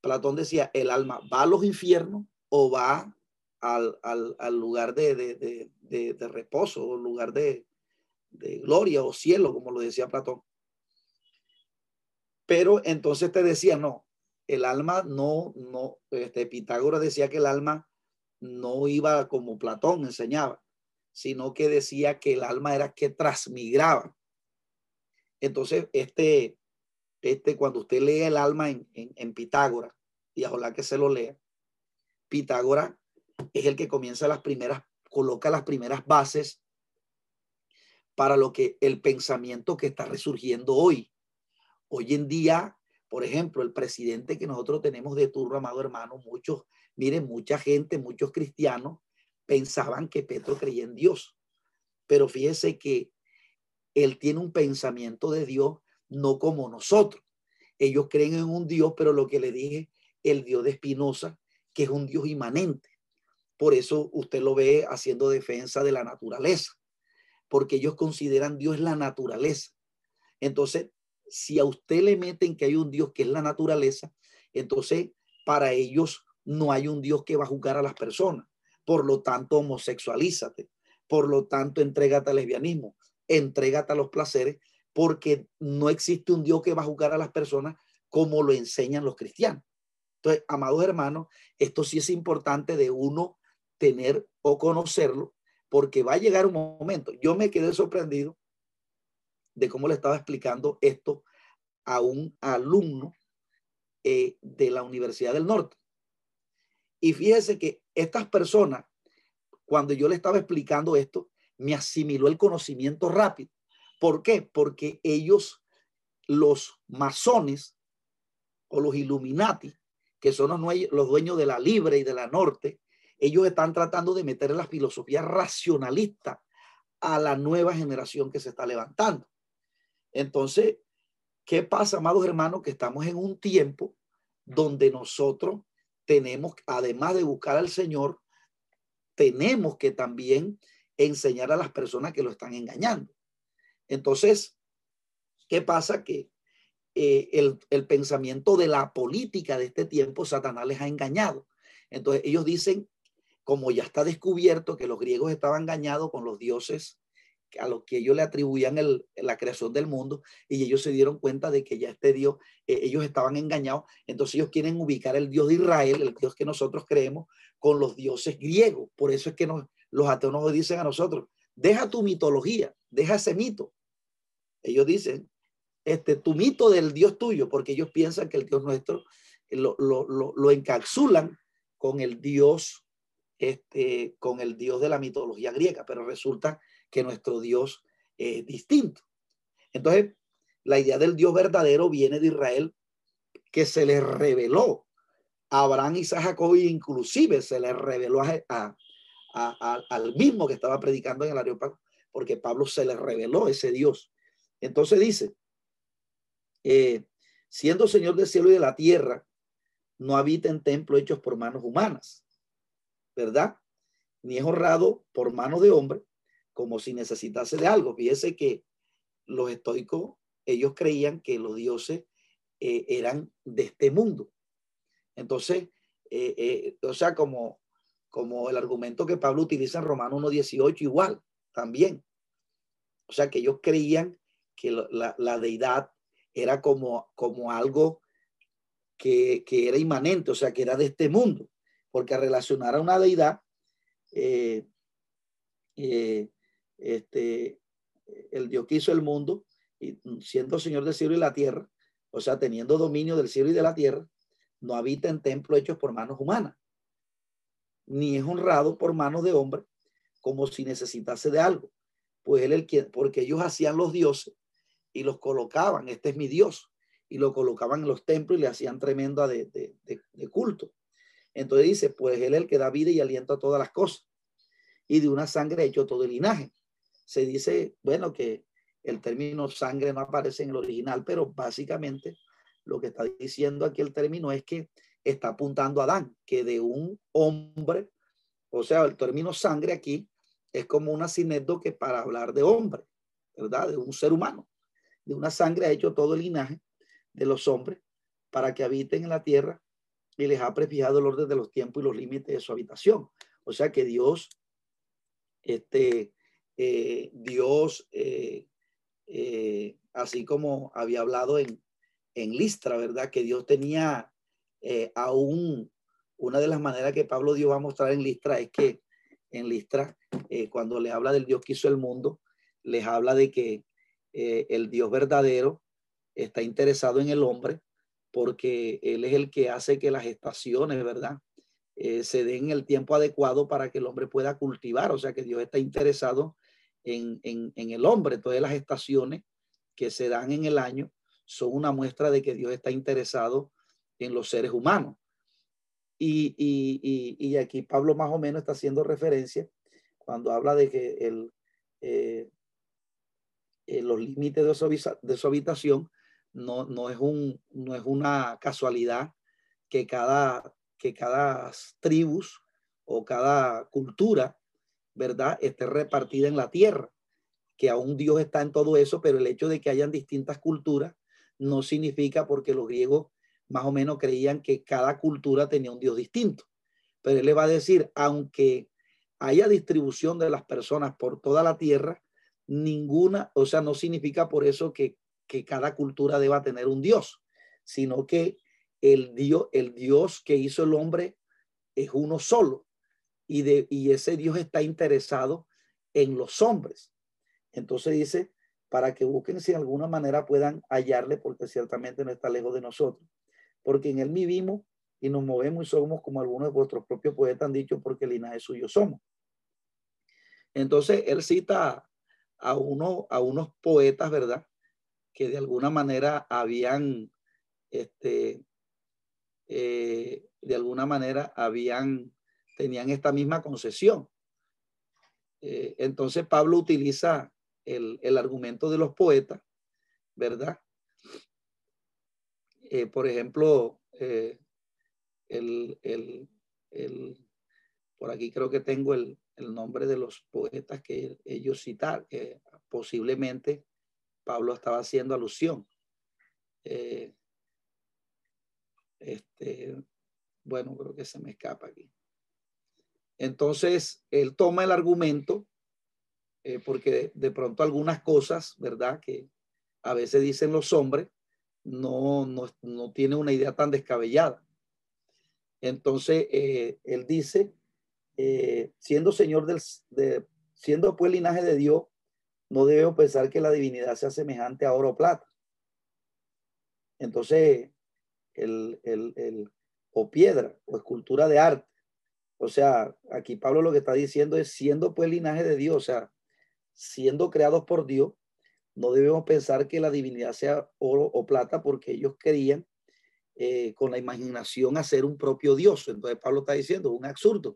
Platón decía, el alma va a los infiernos o va al, al, al lugar de, de, de, de, reposo o lugar de, gloria o cielo, como lo decía Platón. Pero entonces te decía, no, el alma no, no, este Pitágoras decía que el alma no iba como Platón enseñaba, sino que decía que el alma era que transmigraba. Entonces, este, este, cuando usted lee el alma en, en, Pitágoras, y ojalá que se lo lea, Pitágoras es el que comienza las primeras, coloca las primeras bases para lo que el pensamiento que está resurgiendo hoy. Hoy en día, por ejemplo, el presidente que nosotros tenemos de turno, amado hermano, muchos Miren, mucha gente, muchos cristianos pensaban que Petro creía en Dios, pero fíjese que él tiene un pensamiento de Dios no como nosotros. Ellos creen en un Dios, pero lo que le dije, el Dios de Espinosa, que es un Dios inmanente. Por eso usted lo ve haciendo defensa de la naturaleza, porque ellos consideran Dios la naturaleza. Entonces, si a usted le meten que hay un Dios que es la naturaleza, entonces para ellos no hay un Dios que va a juzgar a las personas. Por lo tanto, homosexualízate. Por lo tanto, entrégate al lesbianismo, entrégate a los placeres, porque no existe un Dios que va a juzgar a las personas como lo enseñan los cristianos. Entonces, amados hermanos, esto sí es importante de uno tener o conocerlo, porque va a llegar un momento. Yo me quedé sorprendido de cómo le estaba explicando esto a un alumno eh, de la Universidad del Norte. Y fíjese que estas personas, cuando yo le estaba explicando esto, me asimiló el conocimiento rápido. ¿Por qué? Porque ellos, los masones o los Illuminati, que son los dueños de la Libre y de la Norte, ellos están tratando de meter la filosofía racionalista a la nueva generación que se está levantando. Entonces, ¿qué pasa, amados hermanos? Que estamos en un tiempo donde nosotros tenemos, además de buscar al Señor, tenemos que también enseñar a las personas que lo están engañando. Entonces, ¿qué pasa? Que eh, el, el, pensamiento de la política de este tiempo, Satanás les ha engañado. Entonces, ellos dicen, como ya está descubierto que los griegos estaban engañados con los dioses a los que ellos le atribuían el, la creación del mundo y ellos se dieron cuenta de que ya este Dios, eh, ellos estaban engañados, entonces ellos quieren ubicar el Dios de Israel, el Dios que nosotros creemos, con los dioses griegos. Por eso es que los ateos nos dicen a nosotros, deja tu mitología, deja ese mito. Ellos dicen, este, tu mito del Dios tuyo, porque ellos piensan que el Dios nuestro lo, lo, lo, lo encapsulan con el Dios este, con el Dios de la mitología griega, pero resulta que nuestro Dios es distinto. Entonces, la idea del Dios verdadero viene de Israel, que se le reveló a Abraham, y Jacob, e inclusive se le reveló a, al mismo que estaba predicando en el Areópago, porque Pablo se le reveló ese Dios. Entonces dice, eh, siendo Señor del cielo y de la tierra, no habita en templo hechos por manos humanas, ¿verdad? Ni es honrado por mano de hombre, como si necesitase de algo. Fíjese que los estoicos, ellos creían que los dioses eh, eran de este mundo. Entonces, eh, o sea, como como el argumento que Pablo utiliza en Romano 1.18 igual, también. O sea, que ellos creían que la, deidad era como, como algo que, era inmanente, o sea, que era de este mundo, porque relacionar a una deidad, eh, eh, este, el Dios que hizo el mundo, y siendo Señor del cielo y la tierra, o sea, teniendo dominio del cielo y de la tierra, no habita en templos hechos por manos humanas ni es honrado por manos de hombre, como si necesitase de algo. Pues él el que, porque ellos hacían los dioses y los colocaban, este es mi Dios, y lo colocaban en los templos y le hacían tremenda de, de, culto. Entonces dice, pues él es el que da vida y aliento a todas las cosas, y de una sangre hecho todo el linaje. Se dice, bueno, que el término sangre no aparece en el original, pero básicamente lo que está diciendo aquí el término es que está apuntando a Adán, que de un hombre, o sea, el término sangre aquí es como una que para hablar de hombre, ¿verdad? De un ser humano. De una sangre ha hecho todo el linaje de los hombres para que habiten en la tierra y les ha prefijado el orden de los tiempos y los límites de su habitación. O sea que Dios, este, eh, Dios, eh, eh, así como había hablado en, en Listra, ¿verdad? Que Dios tenía aún una de las maneras que Pablo Dios va a mostrar en Listra es que en Listra, cuando le habla del Dios que hizo el mundo, les habla de que el Dios verdadero está interesado en el hombre porque Él es el que hace que las estaciones, ¿verdad? se den el tiempo adecuado para que el hombre pueda cultivar, o sea que Dios está interesado en, en, el hombre. Todas las estaciones que se dan en el año son una muestra de que Dios está interesado en los seres humanos. Y, y, y, aquí Pablo más o menos está haciendo referencia cuando habla de que el, eh, eh, los límites de su, de su habitación no, no, es un, no es una casualidad que cada, que cada tribus o cada cultura, ¿verdad?, esté repartida en la tierra, que aún Dios está en todo eso, pero el hecho de que hayan distintas culturas no significa porque los griegos más o menos creían que cada cultura tenía un Dios distinto. Pero él le va a decir, aunque haya distribución de las personas por toda la tierra, ninguna, o sea, no significa por eso que, que cada cultura deba tener un Dios, sino que el Dios, el Dios que hizo el hombre es uno solo y, de, y ese Dios está interesado en los hombres. Entonces dice, para que busquen si de alguna manera puedan hallarle, porque ciertamente no está lejos de nosotros porque en él vivimos y nos movemos y somos como algunos de vuestros propios poetas han dicho, porque linaje suyo somos. Entonces, él cita a, uno, a unos poetas, ¿verdad? Que de alguna manera habían, este, eh, de alguna manera habían, tenían esta misma concesión. Eh, entonces, Pablo utiliza el, el argumento de los poetas, ¿verdad? Eh, por ejemplo, eh, el, por aquí creo que tengo el, nombre de los poetas que ellos citar, posiblemente Pablo estaba haciendo alusión. Este, bueno, creo que se me escapa aquí. Entonces, él toma el argumento, porque de pronto algunas cosas, ¿verdad? Que a veces dicen los hombres, no, no, tiene una idea tan descabellada. Entonces, eh, él dice, eh, siendo señor del, de, siendo pues linaje de Dios, no debemos pensar que la divinidad sea semejante a oro o plata. Entonces, el, el, o piedra, o escultura de arte, O sea, aquí Pablo lo que está diciendo es siendo pues linaje de Dios, o sea, siendo creados por Dios, no debemos pensar que la divinidad sea oro o plata porque ellos querían eh, con la imaginación hacer un propio Dios. Entonces Pablo está diciendo, un absurdo.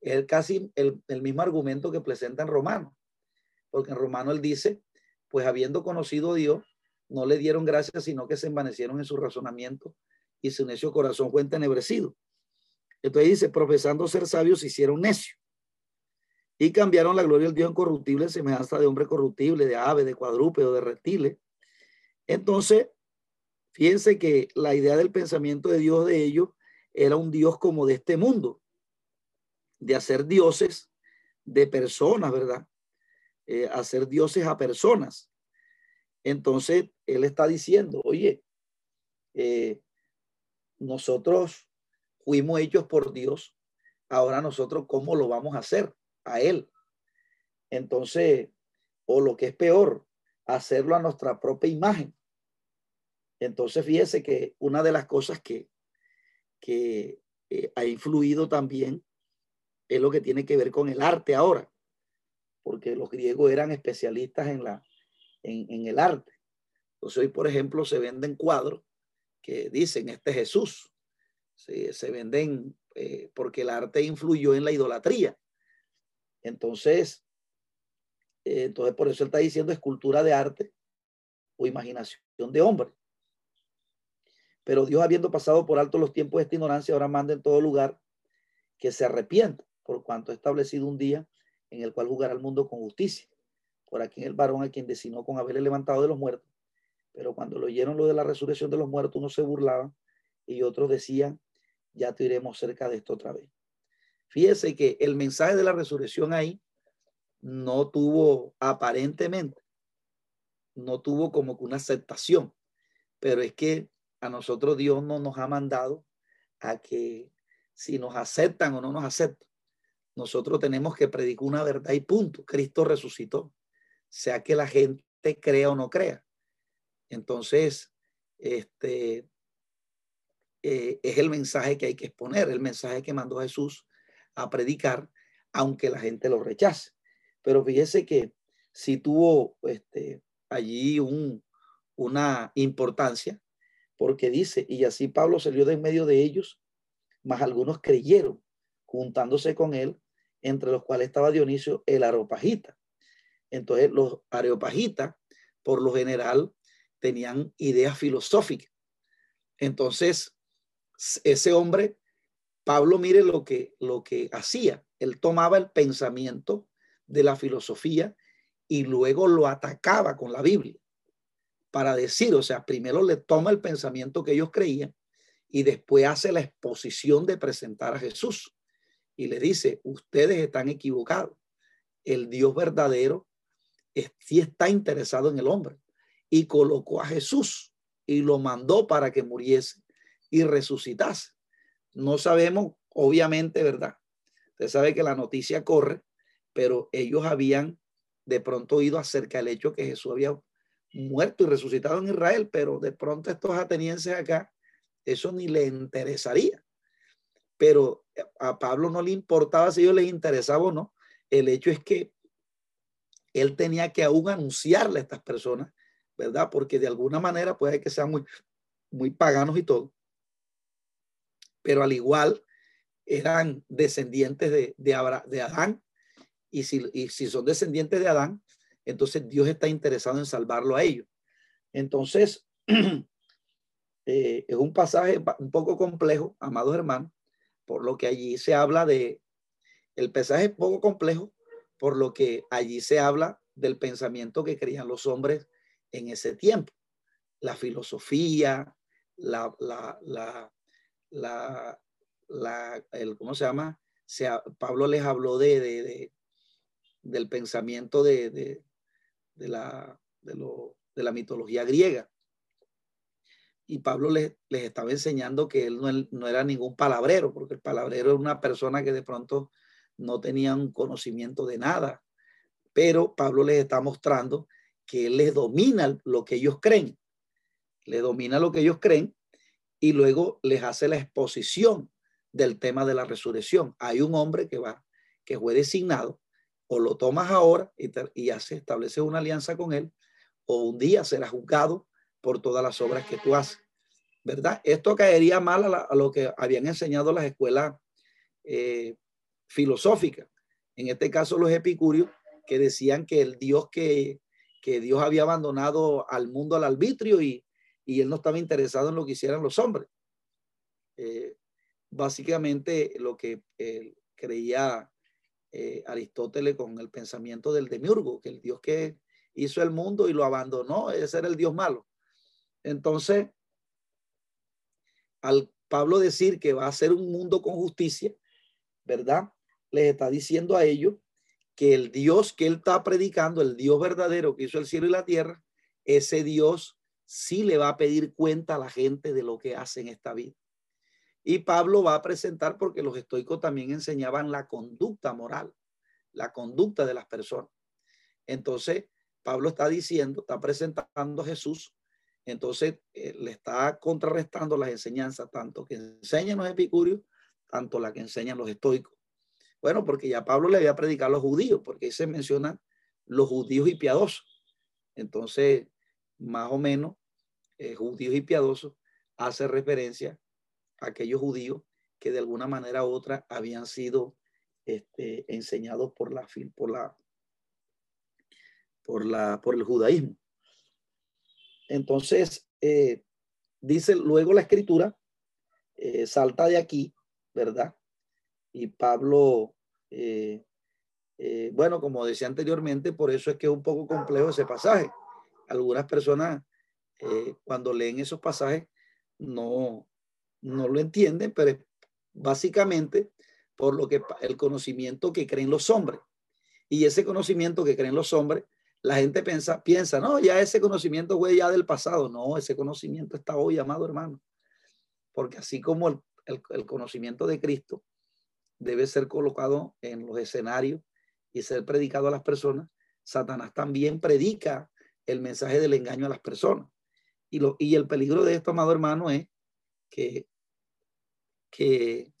Es casi el, el mismo argumento que presenta en Romano, porque en Romano él dice, pues habiendo conocido a Dios, no le dieron gracias, sino que se envanecieron en su razonamiento y su necio corazón fue entenebrecido. Entonces dice, profesando ser sabios, se hicieron necios. Y cambiaron la gloria del Dios incorruptible en semejanza de hombre corruptible, de ave, de cuadrúpedo, de reptiles. Entonces, fíjense que la idea del pensamiento de Dios de ellos era un Dios como de este mundo, de hacer dioses de personas, ¿verdad? Eh, hacer dioses a personas. Entonces, él está diciendo, oye, eh, nosotros fuimos hechos por Dios, ahora nosotros cómo lo vamos a hacer a Él. Entonces, o lo que es peor, hacerlo a nuestra propia imagen. Entonces, fíjese que una de las cosas que, que eh, ha influido también es lo que tiene que ver con el arte ahora, porque los griegos eran especialistas en, la, en, en el arte. Entonces, hoy, por ejemplo, se venden cuadros que dicen, este Jesús, se, venden eh, porque el arte influyó en la idolatría. Entonces, eh, entonces por eso él está diciendo escultura de arte o imaginación de hombre. Pero Dios, habiendo pasado por alto los tiempos de esta ignorancia, ahora manda en todo lugar que se arrepienta, por cuanto ha establecido un día en el cual jugará al mundo con justicia. Por aquí el varón a quien designó con haberle levantado de los muertos. Pero cuando lo oyeron lo de la resurrección de los muertos, unos se burlaban y otros decían, ya te iremos cerca de esto otra vez. Fíjese que el mensaje de la resurrección ahí no tuvo aparentemente, no tuvo como que una aceptación, pero es que a nosotros Dios no nos ha mandado a que si nos aceptan o no nos aceptan, nosotros tenemos que predicar una verdad y punto. Cristo resucitó, sea que la gente crea o no crea. Entonces, este, eh, es el mensaje que hay que exponer, el mensaje que mandó Jesús a predicar, aunque la gente lo rechace. Pero fíjese que si tuvo este, allí un, una importancia, porque dice, y así Pablo salió de en medio de ellos, más algunos creyeron, juntándose con él, entre los cuales estaba Dionisio el areopagita. Entonces los areopagitas, por lo general, tenían ideas filosóficas. Entonces, ese hombre, Pablo, mire lo que, lo que hacía. Él tomaba el pensamiento de la filosofía y luego lo atacaba con la Biblia para decir, o sea, primero le toma el pensamiento que ellos creían y después hace la exposición de presentar a Jesús y le dice, ustedes están equivocados. El Dios verdadero sí está interesado en el hombre y colocó a Jesús y lo mandó para que muriese y resucitase. No sabemos, obviamente, ¿verdad? Usted sabe que la noticia corre, pero ellos habían de pronto oído acerca del hecho que Jesús había muerto y resucitado en Israel, pero de pronto estos atenienses acá, eso ni le interesaría. Pero a Pablo no le importaba si ellos les interesaba o no. El hecho es que él tenía que aún anunciarle a estas personas, ¿verdad? Porque de alguna manera puede que sean muy, muy paganos y todo, pero al igual eran descendientes de, de, Adán. Y si, y si son descendientes de Adán, entonces Dios está interesado en salvarlo a ellos. Entonces, *clears throat* eh, es un pasaje un poco complejo, amados hermanos, por lo que allí se habla de, el pasaje es poco complejo, por lo que allí se habla del pensamiento que creían los hombres en ese tiempo. La filosofía, la, la, la, la el, ¿cómo se llama? sea Pablo les habló de, de, del pensamiento de, de, de la, de, lo, de la mitología griega. Y Pablo les, les estaba enseñando que él no, no, era ningún palabrero, porque el palabrero es una persona que de pronto no tenía un conocimiento de nada. Pero Pablo les está mostrando que él les domina lo que ellos creen. Le domina lo que ellos creen y luego les hace la exposición del tema de la resurrección. Hay un hombre que va, que fue designado, o lo tomas ahora y, y hace, establece una alianza con él, o un día será juzgado por todas las obras que tú haces. ¿Verdad? Esto caería mal a, lo que habían enseñado las escuelas eh, filosóficas. En este caso, los epicúreos, que decían que el Dios que, que Dios había abandonado al mundo al arbitrio y, y él no estaba interesado en lo que hicieran los hombres. Eh, básicamente lo que creía eh, Aristóteles con el pensamiento del demiurgo, que el Dios que hizo el mundo y lo abandonó, ese era el Dios malo. Entonces, al Pablo decir que va a ser un mundo con justicia, ¿verdad? Les está diciendo a ellos que el Dios que él está predicando, el Dios verdadero que hizo el cielo y la tierra, ese Dios sí le va a pedir cuenta a la gente de lo que hace en esta vida. Y Pablo va a presentar, porque los estoicos también enseñaban la conducta moral, la conducta de las personas. Entonces, Pablo está diciendo, está presentando a Jesús, entonces eh, le está contrarrestando las enseñanzas, tanto que enseñan los epicúreos, tanto la que enseñan los estoicos. Bueno, porque ya Pablo le había predicado a los judíos, porque ahí se mencionan los judíos y piadosos. Entonces, más o menos, eh, judíos y piadosos hace referencia aquellos judíos que de alguna manera u otra habían sido este, enseñados por la, por la, por la, por el judaísmo. Entonces, eh, dice luego la escritura, eh, salta de aquí, ¿verdad? Y Pablo, bueno, como decía anteriormente, por eso es que es un poco complejo ese pasaje. Algunas personas, cuando leen esos pasajes, no, no lo entienden, pero básicamente por lo que el conocimiento que creen los hombres. Y ese conocimiento que creen los hombres, la gente piensa, piensa, no, ya ese conocimiento fue ya del pasado. No, ese conocimiento está hoy, amado hermano. Porque así como el, el conocimiento de Cristo debe ser colocado en los escenarios y ser predicado a las personas, Satanás también predica el mensaje del engaño a las personas. Y, lo, y el peligro de esto, amado hermano, es que que,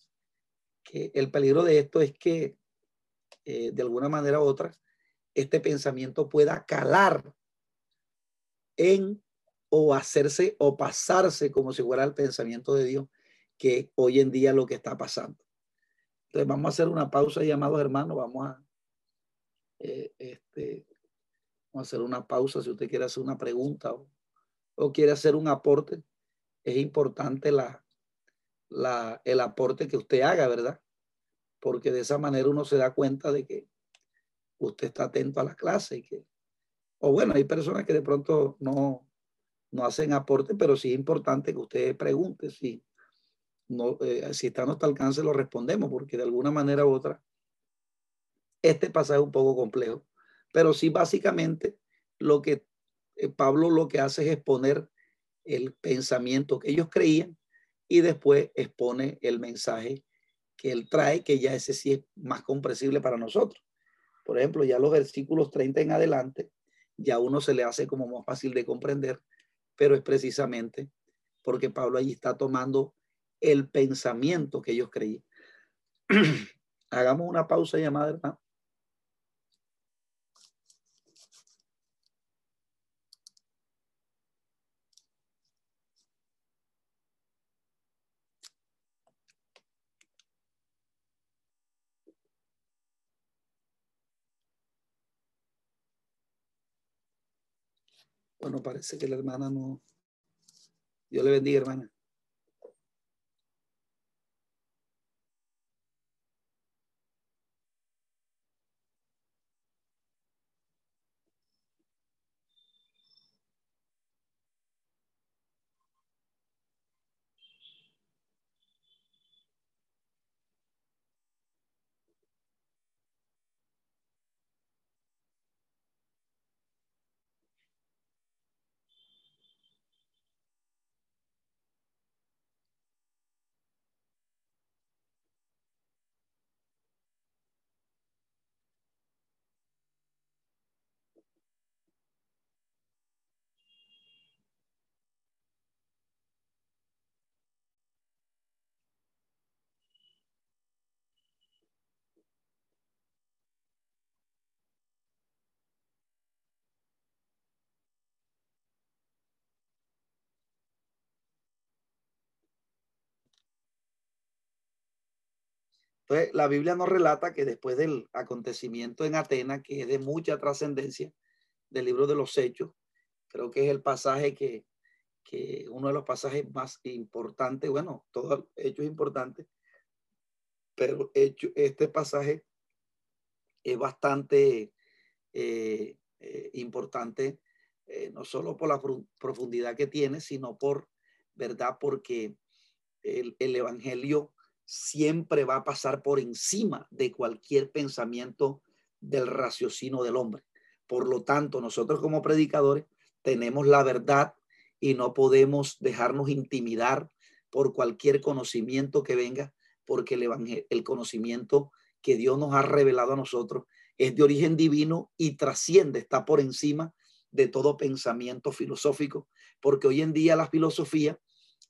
el peligro de esto es que eh, de alguna manera u otra este pensamiento pueda calar en o hacerse o pasarse como si fuera el pensamiento de Dios, que hoy en día lo que está pasando. Entonces vamos a hacer una pausa, llamados hermanos, vamos a, eh, este, hacer una pausa si usted quiere hacer una pregunta o, o quiere hacer un aporte. Es importante la, la, el aporte que usted haga, ¿verdad? Porque de esa manera uno se da cuenta de que usted está atento a la clase y que, o bueno, hay personas que de pronto no, no hacen aporte, pero sí es importante que usted pregunte si, no, eh, si está a nuestro alcance, lo respondemos, porque de alguna manera u otra, este pasaje es un poco complejo, pero sí básicamente lo que eh, Pablo lo que hace es exponer el pensamiento que ellos creían y después expone el mensaje que él trae, que ya ese sí es más comprensible para nosotros. Por ejemplo, ya los versículos 30 en adelante, ya uno se le hace como más fácil de comprender, pero es precisamente porque Pablo allí está tomando el pensamiento que ellos creían. *clears throat* Hagamos una pausa llamada, hermano. Bueno, parece que la hermana no. Dios le bendiga, hermana. Entonces, la Biblia nos relata que después del acontecimiento en Atenas, que es de mucha trascendencia del libro de los Hechos, creo que es el pasaje que, que uno de los pasajes más importantes, bueno, todo hecho es importante, pero hecho, este pasaje es bastante eh, eh, importante, eh, no solo por la profundidad que tiene, sino por, ¿verdad? Porque el, el Evangelio siempre va a pasar por encima de cualquier pensamiento del raciocinio del hombre. Por lo tanto, nosotros como predicadores tenemos la verdad y no podemos dejarnos intimidar por cualquier conocimiento que venga, porque el, el conocimiento que Dios nos ha revelado a nosotros es de origen divino y trasciende, está por encima de todo pensamiento filosófico, porque hoy en día la filosofía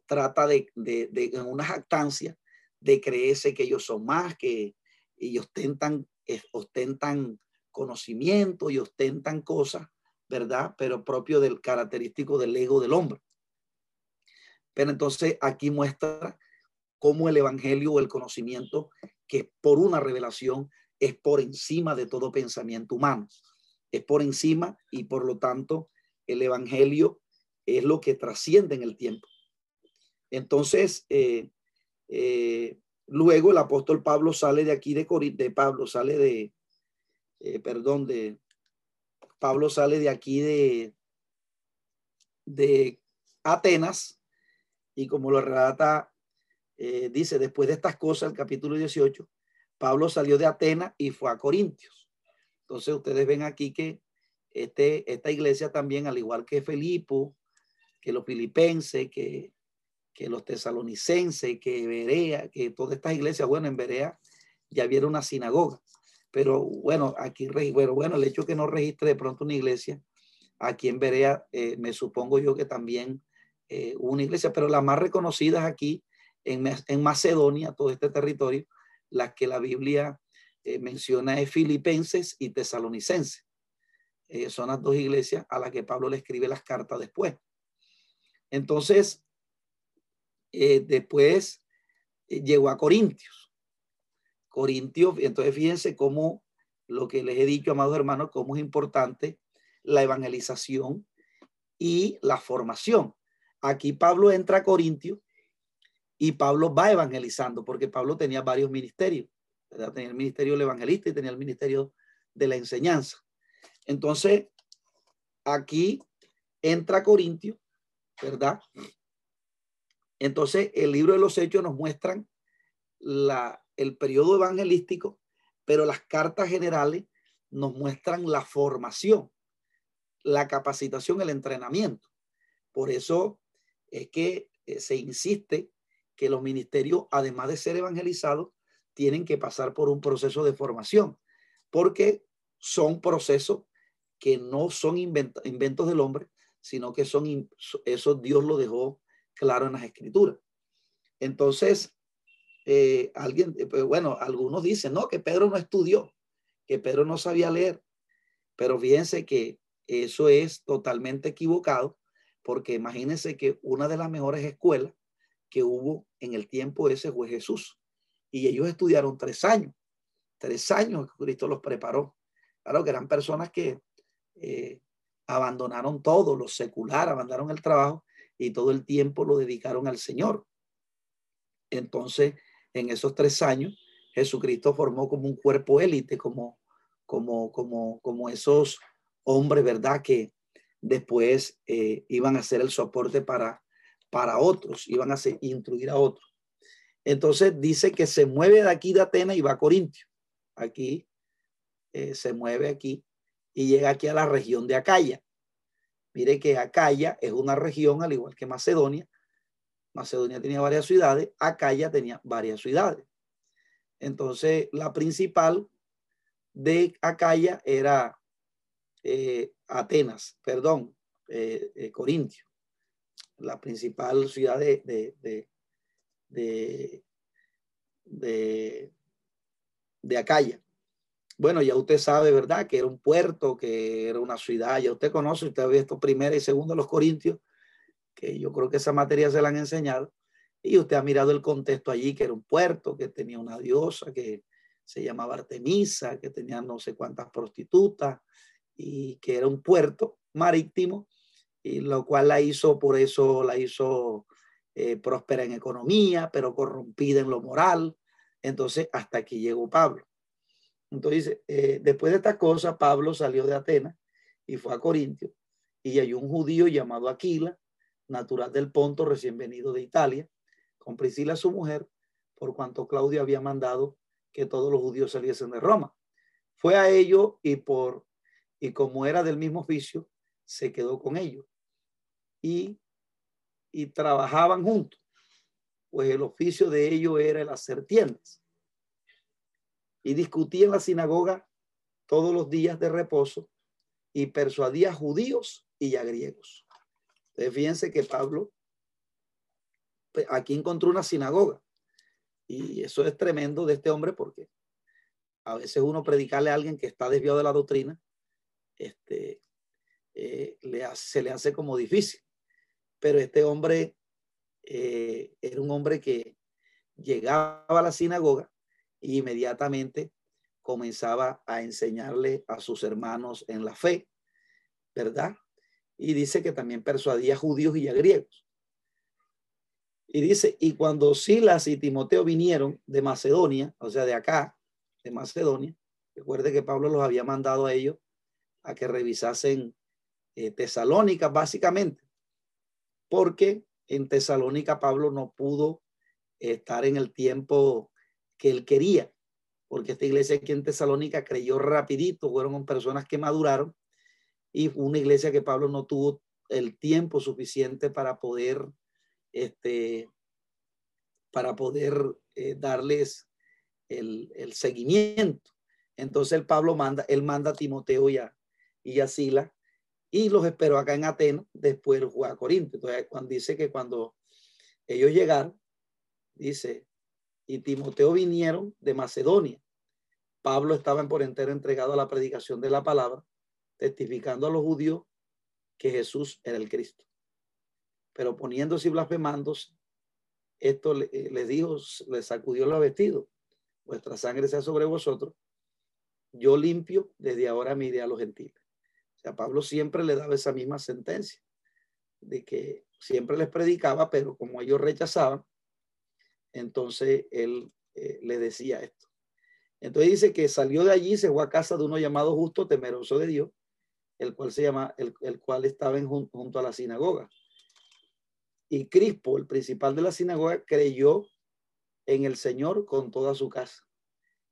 trata de, de, de en una jactancia, de creerse que ellos son más, que y ostentan, eh, ostentan conocimiento y ostentan cosas, ¿verdad? Pero propio del característico del ego del hombre. Pero entonces aquí muestra cómo el evangelio o el conocimiento, que por una revelación, es por encima de todo pensamiento humano. Es por encima y por lo tanto el evangelio es lo que trasciende en el tiempo. Entonces, eh, eh, luego el apóstol Pablo sale de aquí de de Pablo sale de, eh, perdón, de Pablo sale de aquí de, de Atenas y como lo relata, eh, dice, después de estas cosas, el capítulo 18, Pablo salió de Atenas y fue a Corintios. Entonces ustedes ven aquí que este, esta iglesia también, al igual que Felipo, que los filipenses, que que los tesalonicenses, que Berea, que todas estas iglesias, bueno, en Berea ya había una sinagoga, pero bueno, aquí, bueno, bueno, el hecho que no registre de pronto una iglesia, aquí en Berea, eh, me supongo yo que también eh, una iglesia, pero las más reconocidas aquí en, en, Macedonia, todo este territorio, las que la Biblia eh, menciona es filipenses y tesalonicenses. son las dos iglesias a las que Pablo le escribe las cartas después. Entonces, eh, después eh, llegó a Corintios. Corintios, entonces fíjense cómo lo que les he dicho, amados hermanos, cómo es importante la evangelización y la formación. Aquí Pablo entra a Corintios y Pablo va evangelizando, porque Pablo tenía varios ministerios. Tenía el ministerio del evangelista y tenía el ministerio de la enseñanza. Entonces, aquí entra a Corintios, ¿verdad? Entonces, el libro de los Hechos nos muestran el periodo evangelístico, pero las cartas generales nos muestran la formación, la capacitación, el entrenamiento. Por eso es que eh, se insiste que los ministerios, además de ser evangelizados, tienen que pasar por un proceso de formación, porque son procesos que no son inventos del hombre, sino que son, eso Dios lo dejó claro en las escrituras. Entonces, eh, alguien, eh, pues, bueno, algunos dicen, no, que Pedro no estudió, que Pedro no sabía leer, pero fíjense que eso es totalmente equivocado, porque imagínense que una de las mejores escuelas que hubo en el tiempo ese fue Jesús, y ellos estudiaron tres años, tres años que Cristo los preparó. Claro que eran personas que eh, abandonaron todo, lo secular, abandonaron el trabajo y todo el tiempo lo dedicaron al Señor. Entonces, en esos tres años, Jesucristo formó como un cuerpo élite, como, como, como, como esos hombres, ¿verdad? Que después eh, iban a ser el soporte para, para otros, iban a ser, instruir a otros. Entonces dice que se mueve de aquí de Atenas y va a Corintio. Aquí eh, se mueve aquí y llega aquí a la región de Acaya. Mire que Acaya es una región, al igual que Macedonia. Macedonia tenía varias ciudades, Acaya tenía varias ciudades. Entonces, la principal de Acaya era eh, Atenas, perdón, eh, eh, Corintio, la principal ciudad de, de, de, de, de Acaya. Bueno, ya usted sabe, ¿verdad? Que era un puerto, que era una ciudad, ya usted conoce, usted ha visto primera y segunda los Corintios, que yo creo que esa materia se la han enseñado, Y usted ha mirado el contexto allí, que era un puerto, que tenía una diosa, que se llamaba Artemisa, que tenía no sé cuántas prostitutas, y que era un puerto marítimo, y lo cual la hizo, por eso la hizo eh, próspera en economía, pero corrompida en lo moral. Entonces, hasta aquí llegó Pablo. Entonces, eh, después de esta cosa, Pablo salió de Atenas y fue a Corintio, y hay un judío llamado Aquila, natural del Ponto, recién venido de Italia, con Priscila su mujer, por cuanto Claudio había mandado que todos los judíos saliesen de Roma. Fue a ello y por y como era del mismo oficio, se quedó con ellos. Y, y trabajaban juntos, pues el oficio de ellos era el hacer tiendas. Y discutía en la sinagoga todos los días de reposo y persuadía a judíos y a griegos. Entonces, fíjense que Pablo pues, aquí encontró una sinagoga. Y eso es tremendo de este hombre porque a veces uno predicarle a alguien que está desviado de la doctrina este, eh, le se le hace como difícil. Pero este hombre eh, era un hombre que llegaba a la sinagoga inmediatamente comenzaba a enseñarle a sus hermanos en la fe, ¿verdad? Y dice que también persuadía a judíos y a griegos. Y dice, y cuando Silas y Timoteo vinieron de Macedonia, o sea, de acá, de Macedonia, recuerde que Pablo los había mandado a ellos a que revisasen eh, Tesalónica, básicamente, porque en Tesalónica Pablo no pudo estar en el tiempo que él quería, porque esta iglesia aquí en Tesalónica creyó rapidito, fueron personas que maduraron y una iglesia que Pablo no tuvo el tiempo suficiente para poder, este, para poder eh, darles el, seguimiento. Entonces el Pablo manda, él manda a Timoteo ya y a Sila y los esperó acá en Atenas, después fue a Corinto. Entonces, cuando dice que cuando ellos llegaron, dice, y Timoteo vinieron de Macedonia. Pablo estaba por entero entregado a la predicación de la palabra, testificando a los judíos que Jesús era el Cristo. Pero poniéndose y blasfemándose, esto le dijo, les sacudió los vestidos. Vuestra sangre sea sobre vosotros. Yo limpio, desde ahora mire a los gentiles. Pablo siempre le daba esa misma sentencia, de que siempre les predicaba, pero como ellos rechazaban, entonces él eh, le decía esto. Entonces dice que salió de allí, se fue a casa de uno llamado justo, temeroso de Dios, el cual se llama, el, cual estaba en, junto a la sinagoga. Y Crispo, el principal de la sinagoga, creyó en el Señor con toda su casa.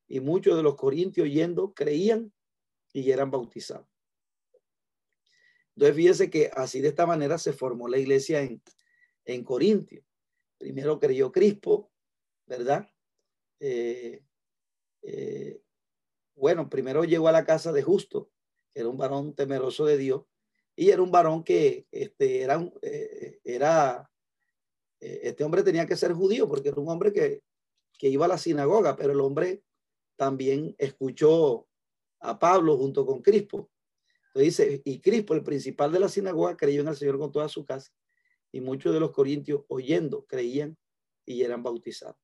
Y muchos de los corintios yendo creían y eran bautizados. Entonces, fíjese que así de esta manera se formó la iglesia en, en Corintio. Primero creyó Crispo, ¿verdad? Eh, eh, bueno, primero llegó a la casa de Justo, que era un varón temeroso de Dios, y era un varón que este, era, eh, era este hombre tenía que ser judío, porque era un hombre que, que iba a la sinagoga, pero el hombre también escuchó a Pablo junto con Crispo dice, y Crispo, el principal de la sinagoga, creyó en el Señor con toda su casa. Y muchos de los corintios, oyendo, creían y eran bautizados.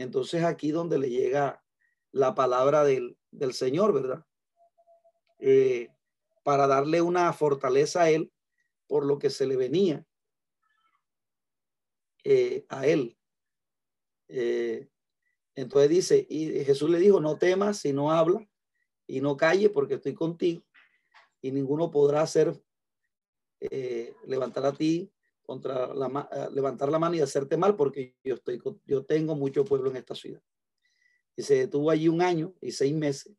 Entonces aquí donde le llega la palabra del, Señor, ¿verdad? Eh, para darle una fortaleza a él por lo que se le venía eh, a él. Eh, entonces dice, y Jesús le dijo, no temas, si no habla y no calle porque estoy contigo y ninguno podrá hacer, levantar a ti contra eh, levantar la mano y hacerte mal porque yo estoy, yo tengo mucho pueblo en esta ciudad. Y se detuvo allí un año y seis meses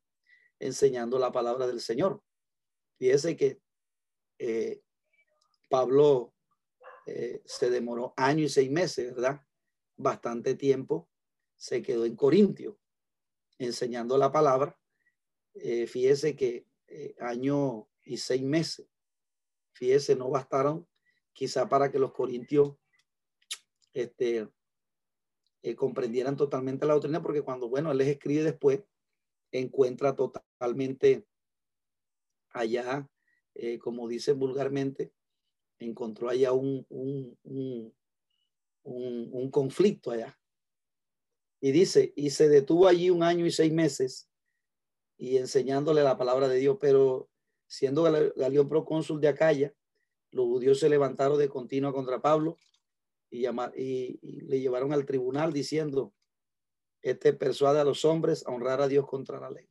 enseñando la palabra del Señor. Fíjese que eh, Pablo se demoró año y seis meses, ¿verdad? Bastante tiempo se quedó en Corintio enseñando la palabra. fíjese que año y seis meses. Fíjese, no bastaron quizá para que los corintios este, eh, comprendieran totalmente la doctrina, porque cuando, bueno, él les escribe después, encuentra totalmente allá, eh, como dicen vulgarmente, encontró allá un, un, un, un conflicto allá. Y dice, y se detuvo allí un año y seis meses y enseñándole la palabra de Dios, pero siendo Galión procónsul de Acaya, los judíos se levantaron de continuo contra Pablo y, y, le llevaron al tribunal diciendo, este persuade a los hombres a honrar a Dios contra la ley.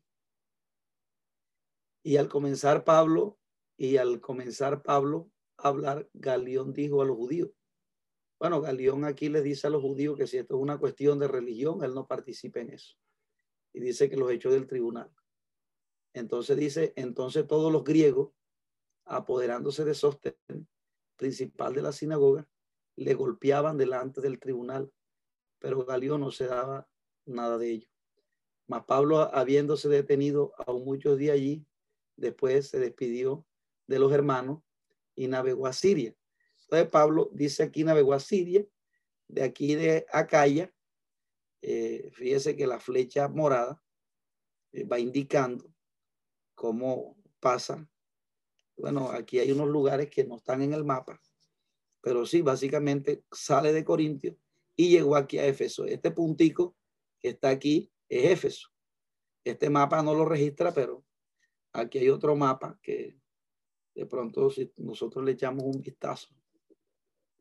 Y al comenzar Pablo, y al comenzar Pablo a hablar, Galión dijo a los judíos, bueno, Galión aquí le dice a los judíos que si esto es una cuestión de religión, él no participe en eso. Y dice que los echó del tribunal. Entonces dice, entonces todos los griegos, apoderándose de Sostén, principal de la sinagoga, le golpeaban delante del tribunal, pero Galión no se daba nada de ello. Mas Pablo, habiéndose detenido aún muchos días allí, después se despidió de los hermanos y navegó a Siria. Entonces Pablo dice aquí navegó a Siria, de aquí de Acaya, eh, fíjese que la flecha morada eh, va indicando cómo pasa. Bueno, aquí hay unos lugares que no están en el mapa, pero sí, básicamente sale de Corintio y llegó aquí a Éfeso. Este puntico que está aquí es Éfeso. Este mapa no lo registra, pero aquí hay otro mapa que de pronto si nosotros le echamos un vistazo,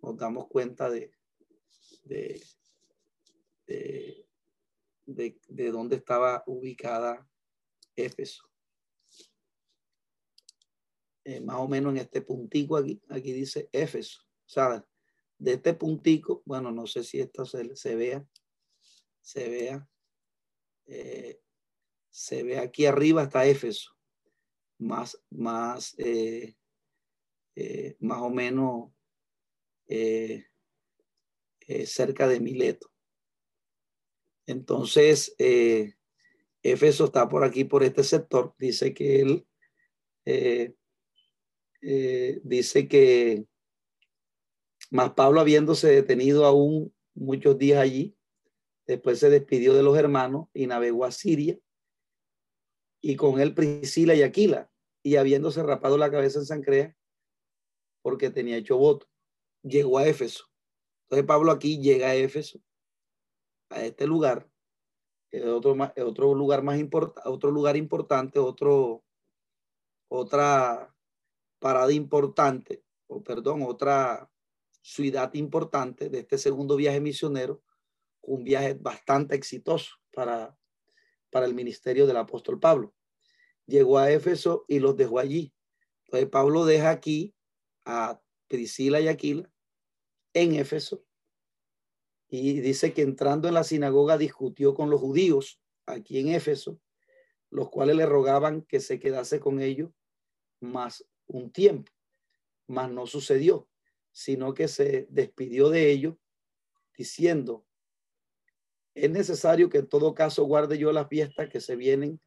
nos damos cuenta de, de, de, de dónde estaba ubicada Éfeso. Eh, más o menos en este puntico aquí, aquí dice Éfeso. Sea, de este puntico, bueno, no sé si esto se, se vea, se vea, eh, se ve aquí arriba hasta Éfeso, más, más, eh, más o menos cerca de Mileto. Entonces, Éfeso está por aquí, por este sector. Dice que él dice que más Pablo habiéndose detenido aún muchos días allí, después se despidió de los hermanos y navegó a Siria y con él Priscila y Aquila y habiéndose rapado la cabeza en Sancrea porque tenía hecho voto, llegó a Éfeso. Entonces Pablo aquí llega a Éfeso, a este lugar, otro, otro lugar más importante, otro lugar importante, otro, otra parada importante, o perdón, otra ciudad importante de este segundo viaje misionero, un viaje bastante exitoso para, para el ministerio del apóstol Pablo. Llegó a Éfeso y los dejó allí. Entonces Pablo deja aquí a Priscila y Aquila en Éfeso y dice que entrando en la sinagoga discutió con los judíos aquí en Éfeso, los cuales le rogaban que se quedase con ellos, más un tiempo, mas no sucedió, sino que se despidió de ellos diciendo, es necesario que en todo caso guarde yo las fiestas que se vienen,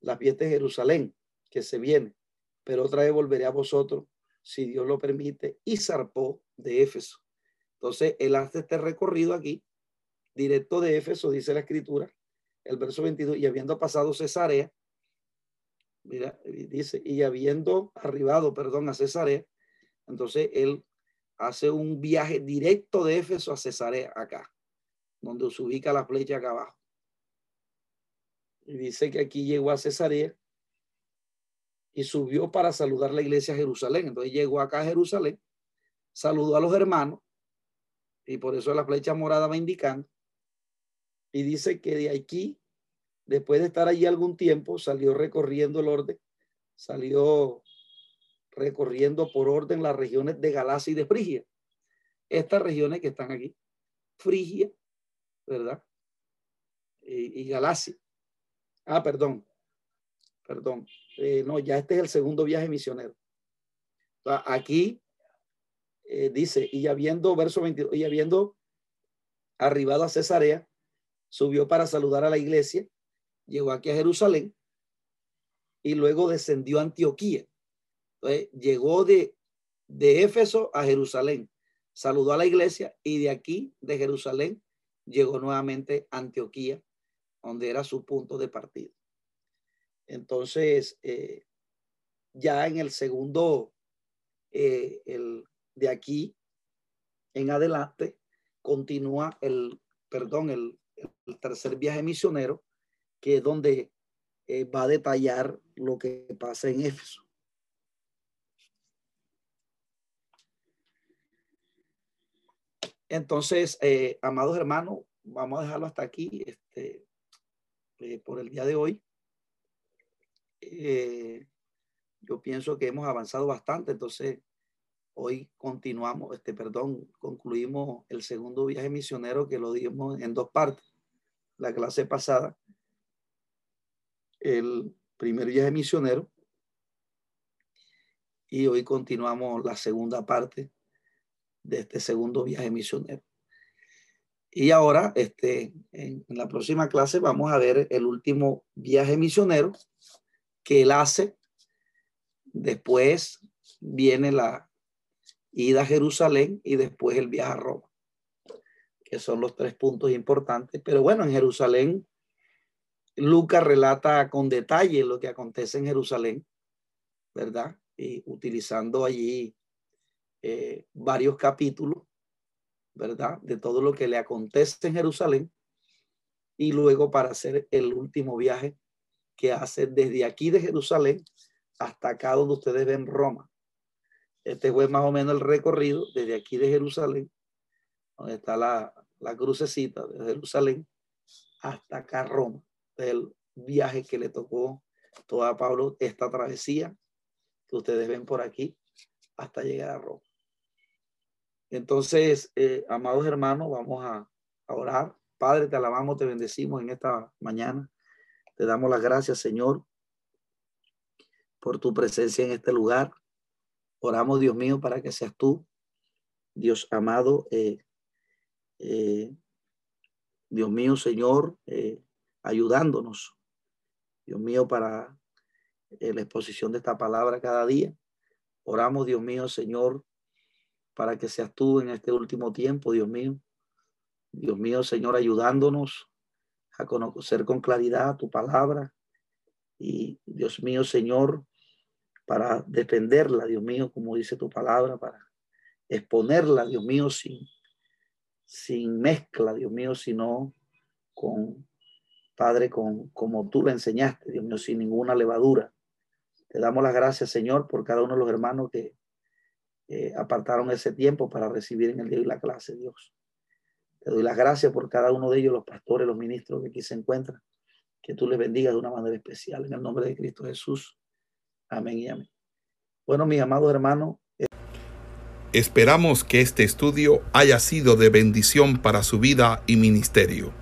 las fiestas de Jerusalén, que se vienen, pero otra vez volveré a vosotros, si Dios lo permite, y zarpó de Éfeso. Entonces, él hace este recorrido aquí, directo de Éfeso, dice la escritura, el verso 22, y habiendo pasado Cesarea, Mira, dice, y habiendo arribado, perdón, a Cesarea, entonces él hace un viaje directo de Éfeso a Cesarea, acá, donde se ubica la flecha acá abajo. Y dice que aquí llegó a Cesarea y subió para saludar la iglesia a Jerusalén. Entonces llegó acá a Jerusalén, saludó a los hermanos, y por eso la flecha morada va indicando. Y dice que de aquí Después de estar allí algún tiempo, salió recorriendo el orden, salió recorriendo por orden las regiones de Galacia y de Frigia. Estas regiones que están aquí, Frigia, ¿verdad? Y, Galacia. Ah, perdón, perdón. Eh, no, ya este es el segundo viaje misionero. Aquí eh, dice, y habiendo, verso 22, y habiendo arribado a Cesarea, subió para saludar a la iglesia llegó aquí a Jerusalén y luego descendió a Antioquía. Entonces, llegó de, de Éfeso a Jerusalén, saludó a la iglesia y de aquí, de Jerusalén, llegó nuevamente a Antioquía, donde era su punto de partida. Entonces, eh, ya en el segundo, eh, el, de aquí en adelante, continúa el, perdón, el, el tercer viaje misionero, que es donde eh, va a detallar lo que pasa en Éfeso. Entonces, eh, amados hermanos, vamos a dejarlo hasta aquí este, eh, por el día de hoy. yo pienso que hemos avanzado bastante, entonces hoy continuamos, este, perdón, concluimos el segundo viaje misionero que lo dimos en dos partes. La clase pasada el primer viaje misionero y hoy continuamos la segunda parte de este segundo viaje misionero. Y ahora, este, en, la próxima clase vamos a ver el último viaje misionero que él hace. Después viene la ida a Jerusalén y después el viaje a Roma, que son los tres puntos importantes. Pero bueno, en Jerusalén Lucas relata con detalle lo que acontece en Jerusalén, ¿verdad? Y utilizando allí eh, varios capítulos, ¿verdad? De todo lo que le acontece en Jerusalén. Y luego para hacer el último viaje que hace desde aquí de Jerusalén hasta acá donde ustedes ven Roma. Este fue más o menos el recorrido desde aquí de Jerusalén, donde está la, la crucecita de Jerusalén, hasta acá Roma del viaje que le tocó toda Pablo, esta travesía que ustedes ven por aquí hasta llegar a Roma. Entonces, eh, amados hermanos, vamos a, orar. Padre, te alabamos, te bendecimos en esta mañana. Te damos las gracias, Señor, por tu presencia en este lugar. Oramos, Dios mío, para que seas tú, Dios amado, eh, eh, Dios mío, Señor, ayudándonos, Dios mío, para eh, la exposición de esta palabra cada día. Oramos, Dios mío, Señor, para que seas tú en este último tiempo, Dios mío. Dios mío, Señor, ayudándonos a conocer con claridad tu palabra. Y Dios mío, Señor, para defenderla, Dios mío, como dice tu palabra, para exponerla, Dios mío, sin, sin mezcla, Dios mío, sino con Padre, con, como tú le enseñaste, Dios mío, sin ninguna levadura. Te damos las gracias, Señor, por cada uno de los hermanos que apartaron ese tiempo para recibir en el día de la clase, Dios. Te doy las gracias por cada uno de ellos, los pastores, los ministros que aquí se encuentran. Que tú les bendigas de una manera especial en el nombre de Cristo Jesús. Amén y amén. Bueno, mis amados hermanos. Eh, Esperamos que este estudio haya sido de bendición para su vida y ministerio.